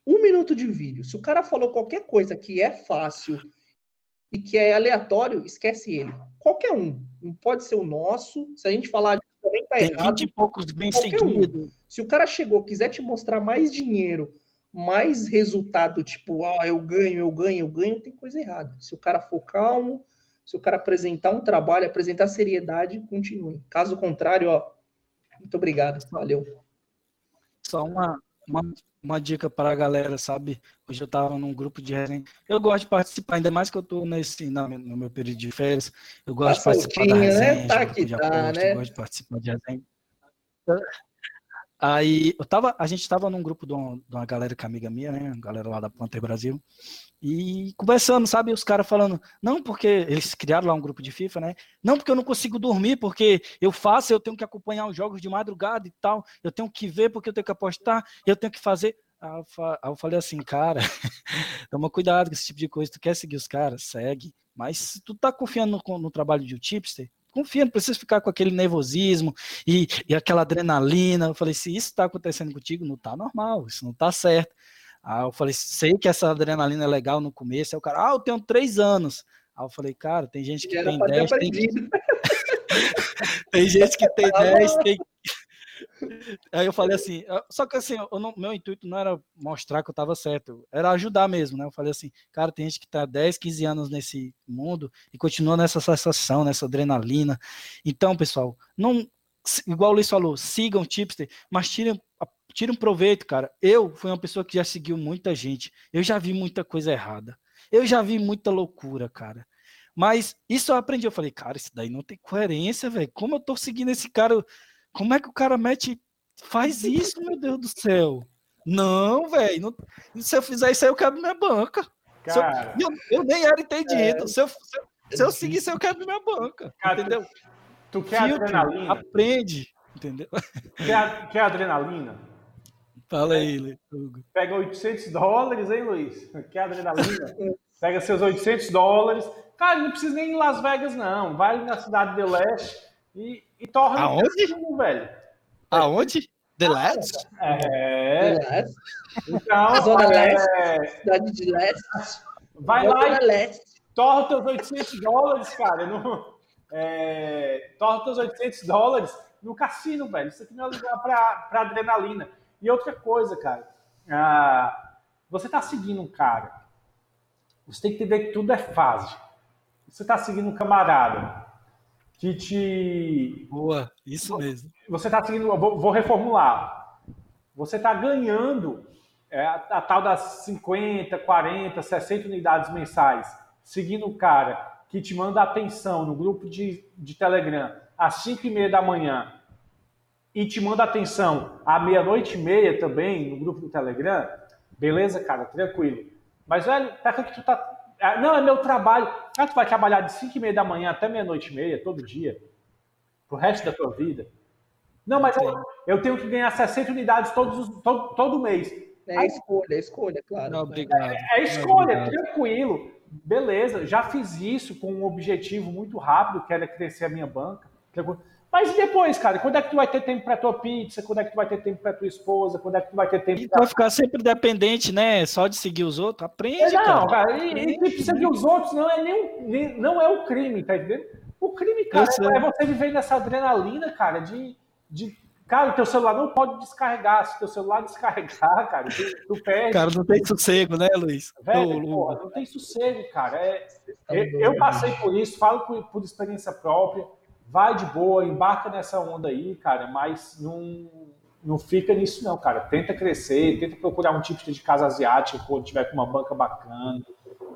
um minuto de vídeo. Se o cara falou qualquer coisa que é fácil e que é aleatório, esquece ele. Qualquer um. Não pode ser o nosso. Se a gente falar de também tá errado. Tem 20 e poucos bem seguidos. Um. Se o cara chegou, quiser te mostrar mais dinheiro mais resultado, tipo, ah, eu ganho, eu ganho, eu ganho, tem coisa errada. Se o cara for calmo, se o cara apresentar um trabalho, apresentar seriedade, continue. Caso contrário, ó, muito obrigado, valeu. Só uma, uma, uma dica para a galera, sabe? Hoje eu estava num grupo de resenha. Eu gosto de participar, ainda mais que eu estou nesse no, no meu período de férias. Eu gosto tá de participar da né? resenha. Né? Tá que tá, né? Eu gosto de participar de resenha. Aí eu tava, a gente tava num grupo de uma, de uma galera que é amiga minha, né? Galera lá da Panther Brasil. E conversando, sabe? Os caras falando, não, porque eles criaram lá um grupo de FIFA, né? Não, porque eu não consigo dormir, porque eu faço, eu tenho que acompanhar os jogos de madrugada e tal. Eu tenho que ver porque eu tenho que apostar, eu tenho que fazer. Aí eu falei assim, cara, toma cuidado com esse tipo de coisa. Tu quer seguir os caras? Segue. Mas se tu tá confiando no, no trabalho de um tipster, confia, não precisa ficar com aquele nervosismo e, e aquela adrenalina. Eu falei, se isso está acontecendo contigo, não tá normal, isso não tá certo. Aí eu falei, sei que essa adrenalina é legal no começo. Aí o cara, ah, eu tenho três anos. Aí eu falei, cara, tem gente que tem dez, tem... tem gente que tem dez, tem Aí eu falei assim, só que assim, não, meu intuito não era mostrar que eu estava certo, era ajudar mesmo, né? Eu falei assim, cara, tem gente que está 10, 15 anos nesse mundo e continua nessa sensação, nessa adrenalina. Então, pessoal, não, igual o Luiz falou, sigam o Tipster, mas tirem, tirem proveito, cara. Eu fui uma pessoa que já seguiu muita gente, eu já vi muita coisa errada, eu já vi muita loucura, cara. Mas isso eu aprendi, eu falei, cara, isso daí não tem coerência, velho. Como eu tô seguindo esse cara? Como é que o cara mete. Faz isso, meu Deus do céu. Não, velho. Se eu fizer isso aí, eu quebro minha banca. Cara, eu, eu, eu, nem era entendido. É... Se, eu, se, eu, se eu seguir isso, eu quebro minha banca. Cara, entendeu? Tu, tu quer Filtro, adrenalina? Aprende. Entendeu? Quer, quer adrenalina? Fala aí, Hugo. Pega 800 dólares, hein, Luiz? Quer adrenalina? Pega seus 800 dólares. Cara, não precisa nem ir em Las Vegas, não. Vai na cidade de leste e, e torna Aonde? Cassino, velho. Aonde? The Last? É. The Last. Então, Zona é... Leste. Cidade de Leste. Vai Zona lá e leste. torra teus 800 dólares, cara. No, é, torra teus 800 dólares no cassino, velho. Isso aqui não é lugar pra, pra adrenalina. E outra coisa, cara. Ah, você tá seguindo um cara. Você tem que entender que tudo é fase. Você tá seguindo um camarada que te. Boa, isso mesmo. Você está seguindo. Vou, vou, reformular. Você está ganhando é, a, a, tal das 50, 40, 60 unidades mensais, seguindo o cara que te manda atenção no grupo de, de Telegram às 5 e meia da manhã e te manda atenção à meia-noite e meia também no grupo do Telegram, beleza, cara, tranquilo. Mas, velho, para que tu tá não, é meu trabalho. Ah, tu vai trabalhar de 5 e meia da manhã até meia-noite e meia, todo dia, pro resto da tua vida. Não, mas eu, eu tenho que ganhar 60 unidades todos, todo, todo mês. É Aí, escolha, é escolha, claro. Não, obrigado. É, é escolha, não, tranquilo. Beleza, já fiz isso com um objetivo muito rápido, que era crescer a minha banca. Mas e depois, cara? Quando é que tu vai ter tempo para tua pizza? Quando é que tu vai ter tempo para tua esposa? Quando é que tu vai ter tempo e pra... vai ficar sempre dependente, né? Só de seguir os outros? Aprende, é, não, cara. cara e, e seguir os outros não é nem, nem, não é o crime, tá entendendo? O crime, cara, é você viver nessa adrenalina, cara, de, de Cara, o teu celular não pode descarregar. Se teu celular descarregar, cara, tu, tu perde. Cara, não tem sossego, né, Luiz? Velho, porra, não tem sossego, cara. É, eu, eu, passei por isso, falo por, por experiência própria vai de boa, embarca nessa onda aí, cara, mas não, não fica nisso não, cara. Tenta crescer, tenta procurar um tipo de casa asiática quando tiver com uma banca bacana.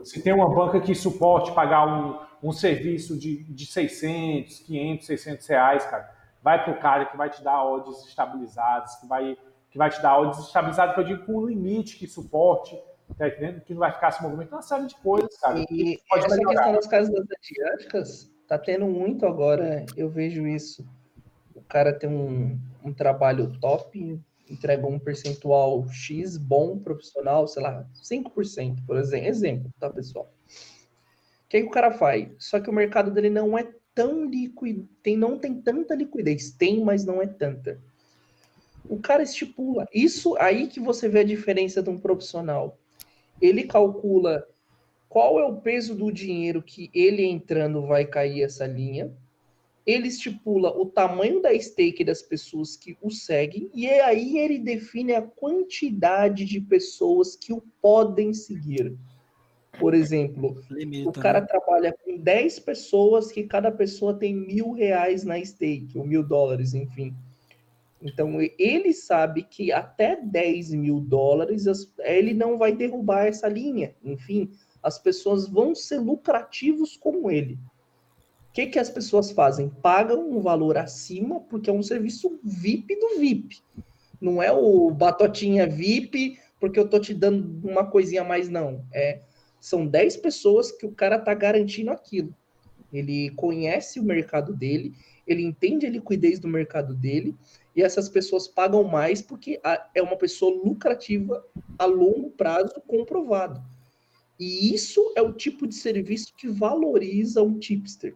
Se tem uma banca que suporte pagar um, um serviço de, de 600, 500, 600 reais, cara, vai pro cara que vai te dar odds estabilizadas, que vai, que vai te dar odds estabilizadas, que eu digo com um limite que suporte, tá entendendo? Que não vai ficar se movimentando, uma série de coisas, cara. E essa melhorar. questão das casas asiáticas, tá tendo muito agora, eu vejo isso. O cara tem um, um trabalho top, entrega um percentual X bom, profissional, sei lá, 5%, por exemplo, exemplo, tá, pessoal? O que, que o cara faz? Só que o mercado dele não é tão líquido, tem, não tem tanta liquidez, tem, mas não é tanta. O cara estipula, isso aí que você vê a diferença de um profissional. Ele calcula qual é o peso do dinheiro que ele entrando vai cair essa linha. Ele estipula o tamanho da stake das pessoas que o seguem e aí ele define a quantidade de pessoas que o podem seguir. Por exemplo, Limita, o cara né? trabalha com 10 pessoas que cada pessoa tem mil reais na stake, ou mil dólares, enfim. Então, ele sabe que até 10 mil dólares ele não vai derrubar essa linha. Enfim, as pessoas vão ser lucrativos como ele. O que, que as pessoas fazem? Pagam um valor acima, porque é um serviço VIP do VIP. Não é o batotinha VIP, porque eu tô te dando uma coisinha a mais, não. É, são 10 pessoas que o cara tá garantindo aquilo. Ele conhece o mercado dele, ele entende a liquidez do mercado dele, e essas pessoas pagam mais porque é uma pessoa lucrativa a longo prazo comprovado. E isso é o tipo de serviço que valoriza um tipster,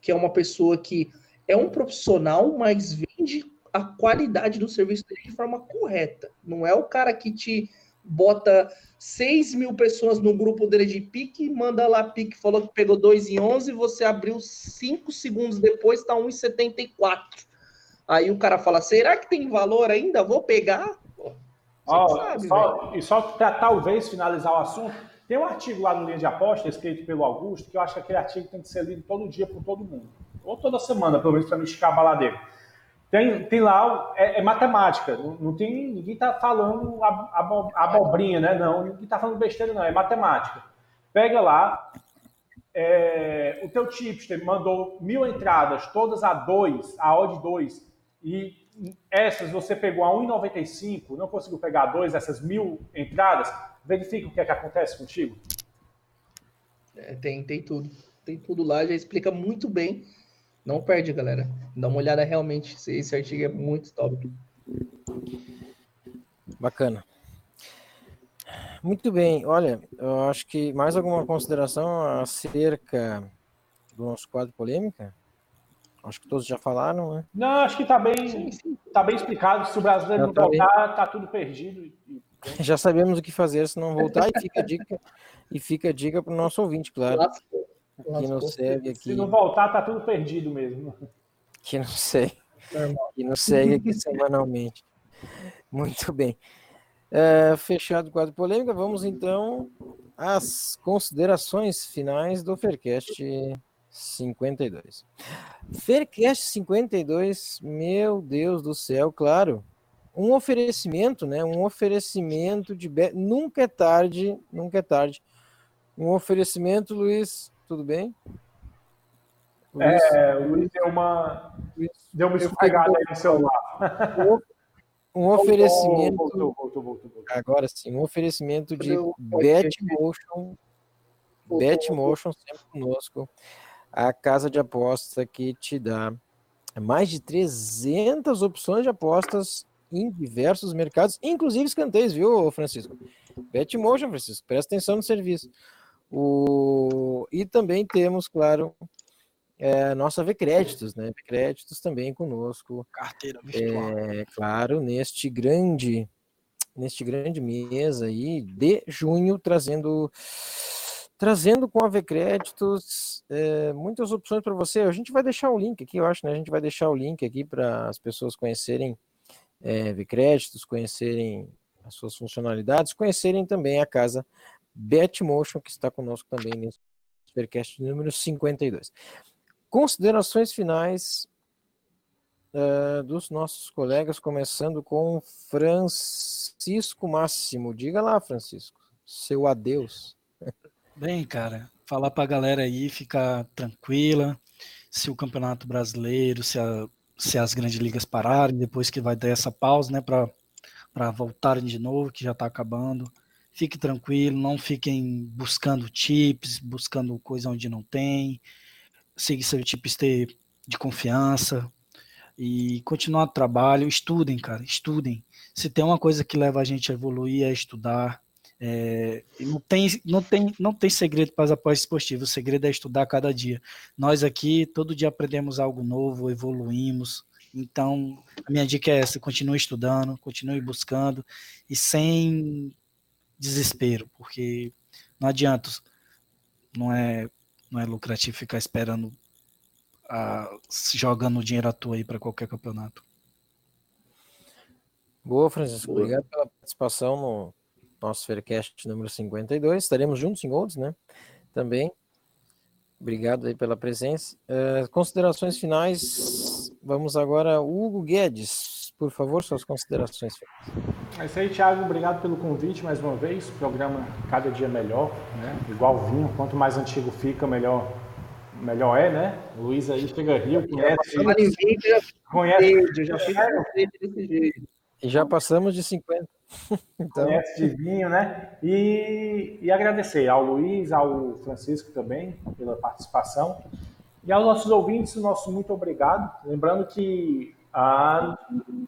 que é uma pessoa que é um profissional, mas vende a qualidade do serviço dele de forma correta. Não é o cara que te bota 6 mil pessoas no grupo dele de pique, manda lá pique, falou que pegou 2 em 11, você abriu 5 segundos depois, está 1,74. Aí o cara fala, será que tem valor ainda? Vou pegar? Oh, sabe, só, e só para talvez finalizar o assunto, tem um artigo lá no Linha de Aposta, escrito pelo Augusto, que eu acho que aquele artigo tem que ser lido todo dia por todo mundo. Ou toda semana, pelo menos, para não a baladeira. Tem, tem lá, é, é matemática, não, tem, ninguém está falando abobrinha, né? Não, ninguém está falando besteira, não, é matemática. Pega lá, é, o teu tipster mandou mil entradas, todas a 2, a odd 2, e essas você pegou a 1,95, não conseguiu pegar a 2, essas mil entradas, verifica o que é que acontece contigo. É, tem, tem tudo. Tem tudo lá, já explica muito bem não perde, galera. Dá uma olhada realmente. Esse artigo é muito top. Bacana. Muito bem. Olha, eu acho que mais alguma consideração acerca do nosso quadro polêmica? Acho que todos já falaram, né? Não, acho que está bem, sim, sim. Tá bem explicado. Se o brasileiro não tá voltar, está tudo perdido. Já sabemos o que fazer se não voltar e fica a dica e fica a dica para o nosso ouvinte, claro. Que não segue aqui. Se não voltar, tá tudo perdido mesmo. Que não segue. Que não segue aqui semanalmente. Muito bem. É, fechado o quadro polêmica, vamos então às considerações finais do Faircast 52. Faircast 52, meu Deus do céu, claro. Um oferecimento, né? Um oferecimento de. Nunca é tarde, nunca é tarde. Um oferecimento, Luiz, tudo bem? Luiz, é, o Luiz deu uma, deu uma escorregada aí no celular. Um oferecimento. Voltou, voltou, voltou, agora sim, um oferecimento de Betmotion. Betmotion sempre conosco. A casa de aposta que te dá mais de 300 opções de apostas em diversos mercados, inclusive escanteios, viu, Francisco? Betmotion, Francisco, presta atenção no serviço. O... E também temos, claro, é, nossa V Créditos, né? V Créditos também conosco. Carteira virtual. É, claro, neste grande, neste grande mês aí de junho, trazendo trazendo com a V Créditos é, muitas opções para você. A gente vai deixar o link aqui, eu acho, né? A gente vai deixar o link aqui para as pessoas conhecerem é, V Créditos, conhecerem as suas funcionalidades, conhecerem também a casa Betmotion, que está conosco também nesse Supercast número 52. Considerações finais uh, dos nossos colegas, começando com Francisco Máximo. Diga lá, Francisco, seu adeus. Bem, cara, falar para a galera aí ficar tranquila. Se o Campeonato Brasileiro, se, a, se as grandes ligas pararem, depois que vai dar essa pausa, né, para voltarem de novo, que já está acabando Fique tranquilo, não fiquem buscando chips, buscando coisa onde não tem. Siga seu tipster de confiança e continuar o trabalho. Estudem, cara, estudem. Se tem uma coisa que leva a gente a evoluir é estudar. É, não, tem, não, tem, não tem segredo para as apostas esportivas, o segredo é estudar cada dia. Nós aqui, todo dia aprendemos algo novo, evoluímos. Então, a minha dica é essa: continue estudando, continue buscando e sem desespero, porque não adianta, não é, não é lucrativo ficar esperando, a, jogando dinheiro à toa aí para qualquer campeonato. Boa, Francisco. Boa. Obrigado pela participação no nosso Faircast número 52. Estaremos juntos em outros, né? Também. Obrigado aí pela presença. Uh, considerações finais. Vamos agora, Hugo Guedes. Por favor, suas considerações finais. É isso aí, Thiago. Obrigado pelo convite mais uma vez. O programa cada dia melhor, né? Igual vinho, quanto mais antigo fica, melhor, melhor é, né? Luiz aí chega Rio, conhece. conhece. já conhece. já desse jeito. E já passamos de 50. então... Conhece de vinho, né? E, e agradecer ao Luiz, ao Francisco também pela participação. E aos nossos ouvintes, nosso muito obrigado. Lembrando que ah,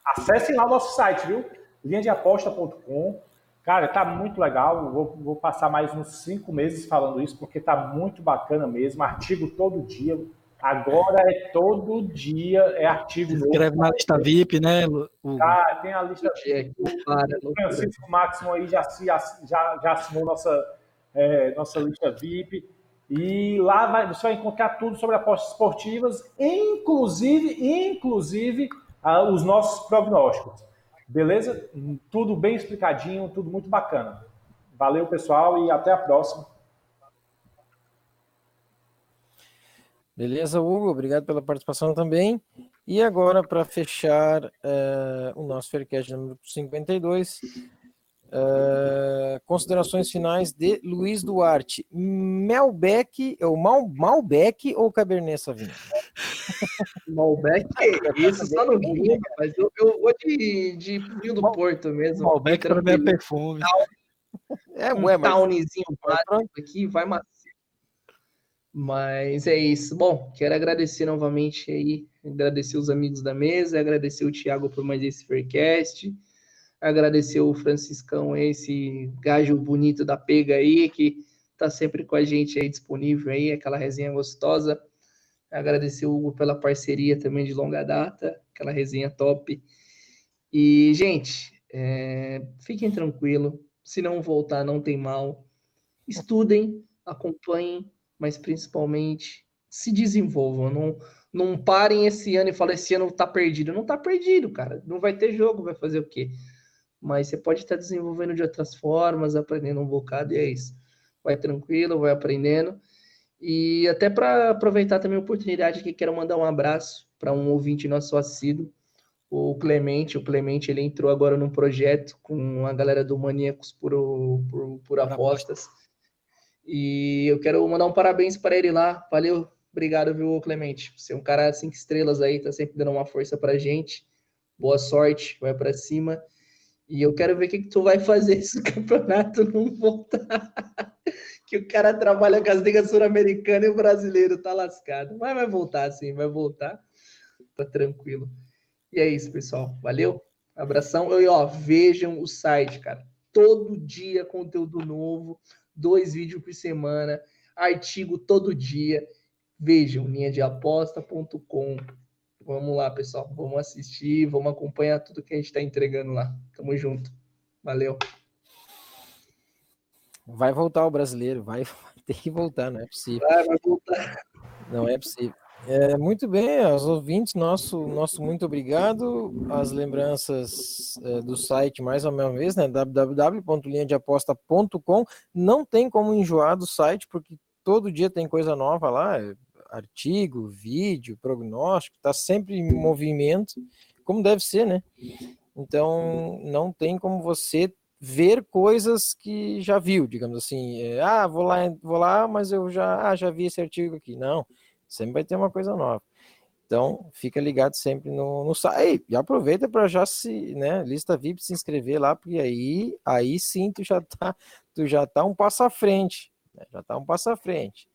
acessem lá o nosso site, viu? linhadeaposta.com. Cara, tá muito legal. Vou, vou, passar mais uns cinco meses falando isso, porque tá muito bacana mesmo. Artigo todo dia. Agora é todo dia, é artigo. Se inscreve na lista VIP, né? O... Ah, tem a lista VIP. O Francisco Máximo aí já, já, já assinou nossa, é, nossa lista VIP. E lá vai, você vai encontrar tudo sobre apostas esportivas, inclusive, inclusive uh, os nossos prognósticos. Beleza? Tudo bem explicadinho, tudo muito bacana. Valeu, pessoal, e até a próxima. Beleza, Hugo, obrigado pela participação também. E agora, para fechar uh, o nosso Faircast número 52, uh, considerações finais de Luiz Duarte. Melbeck, ou Mal, Malbec ou Cabernet Sauvignon? Malbec, isso só no vinho, mas eu, eu vou de, de vinho do Porto mesmo. Malbec para mim é perfume. É, um ué, mas... townizinho aqui, vai macio. Mas é isso. Bom, quero agradecer novamente aí, agradecer os amigos da mesa, agradecer o Thiago por mais esse Faircast, agradecer o Franciscão, esse gajo bonito da pega aí, que tá sempre com a gente aí disponível aí, aquela resenha gostosa. Agradecer o Hugo pela parceria também de longa data, aquela resenha top. E, gente, é, fiquem tranquilos, se não voltar, não tem mal. Estudem, acompanhem, mas principalmente se desenvolvam. Não, não parem esse ano e falem esse ano tá perdido. Não tá perdido, cara. Não vai ter jogo, vai fazer o quê? Mas você pode estar desenvolvendo de outras formas, aprendendo um bocado, e é isso. Vai tranquilo, vai aprendendo. E até para aproveitar também a oportunidade aqui, quero mandar um abraço para um ouvinte nosso assíduo, o Clemente. O Clemente ele entrou agora num projeto com a galera do Maníacos por, por, por apostas. E eu quero mandar um parabéns para ele lá. Valeu, obrigado, viu, Clemente? Você é um cara cinco estrelas aí, tá sempre dando uma força pra gente. Boa sorte, vai para cima. E eu quero ver o que, que tu vai fazer se o campeonato não voltar. que o cara trabalha com as ligas sul-americana e o brasileiro tá lascado. Mas vai voltar sim, vai voltar. Tá tranquilo. E é isso, pessoal. Valeu. Abração. E ó, vejam o site, cara. Todo dia conteúdo novo dois vídeos por semana, artigo todo dia. Vejam, linhadeaposta.com. Vamos lá, pessoal. Vamos assistir, vamos acompanhar tudo que a gente está entregando lá. Tamo junto. Valeu. Vai voltar o brasileiro, vai, ter que voltar, não é possível. Vai, vai voltar. Não é possível. É, muito bem, aos ouvintes, nosso, nosso muito obrigado. As lembranças é, do site, mais uma vez, né? www.linhadeaposta.com. Não tem como enjoar do site, porque todo dia tem coisa nova lá, é, artigo, vídeo, prognóstico, está sempre em movimento, como deve ser, né? Então, não tem como você ver coisas que já viu, digamos assim. É, ah, vou lá, vou lá, mas eu já, ah, já vi esse artigo aqui. Não. Sempre vai ter uma coisa nova. Então, fica ligado sempre no, no site. E aproveita para já se, né, lista VIP se inscrever lá, porque aí, aí sim tu já tá, tu já tá um passo à frente, né? já tá um passo à frente.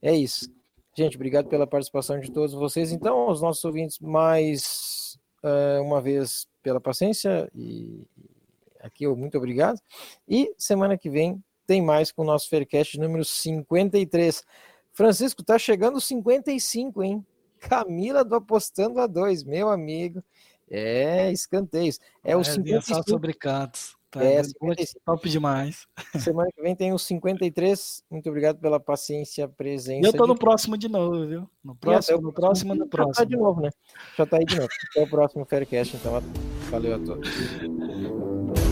É isso. Gente, obrigado pela participação de todos vocês. Então, os nossos ouvintes, mais uh, uma vez pela paciência e aqui muito obrigado. E semana que vem tem mais com o nosso Faircast número 53. Francisco, tá chegando 55, hein? Camila do Apostando a 2, meu amigo. É, escanteios. É, é o 55. Só sobre cantos. Tá é, 55. top demais. Semana que vem tem o 53. Muito obrigado pela paciência, presença. Eu tô no próximo de novo, viu? No próximo, no próximo, no próximo. Já tá de novo, né? Já tá aí de novo. Até o próximo Faircast, então. Valeu a todos.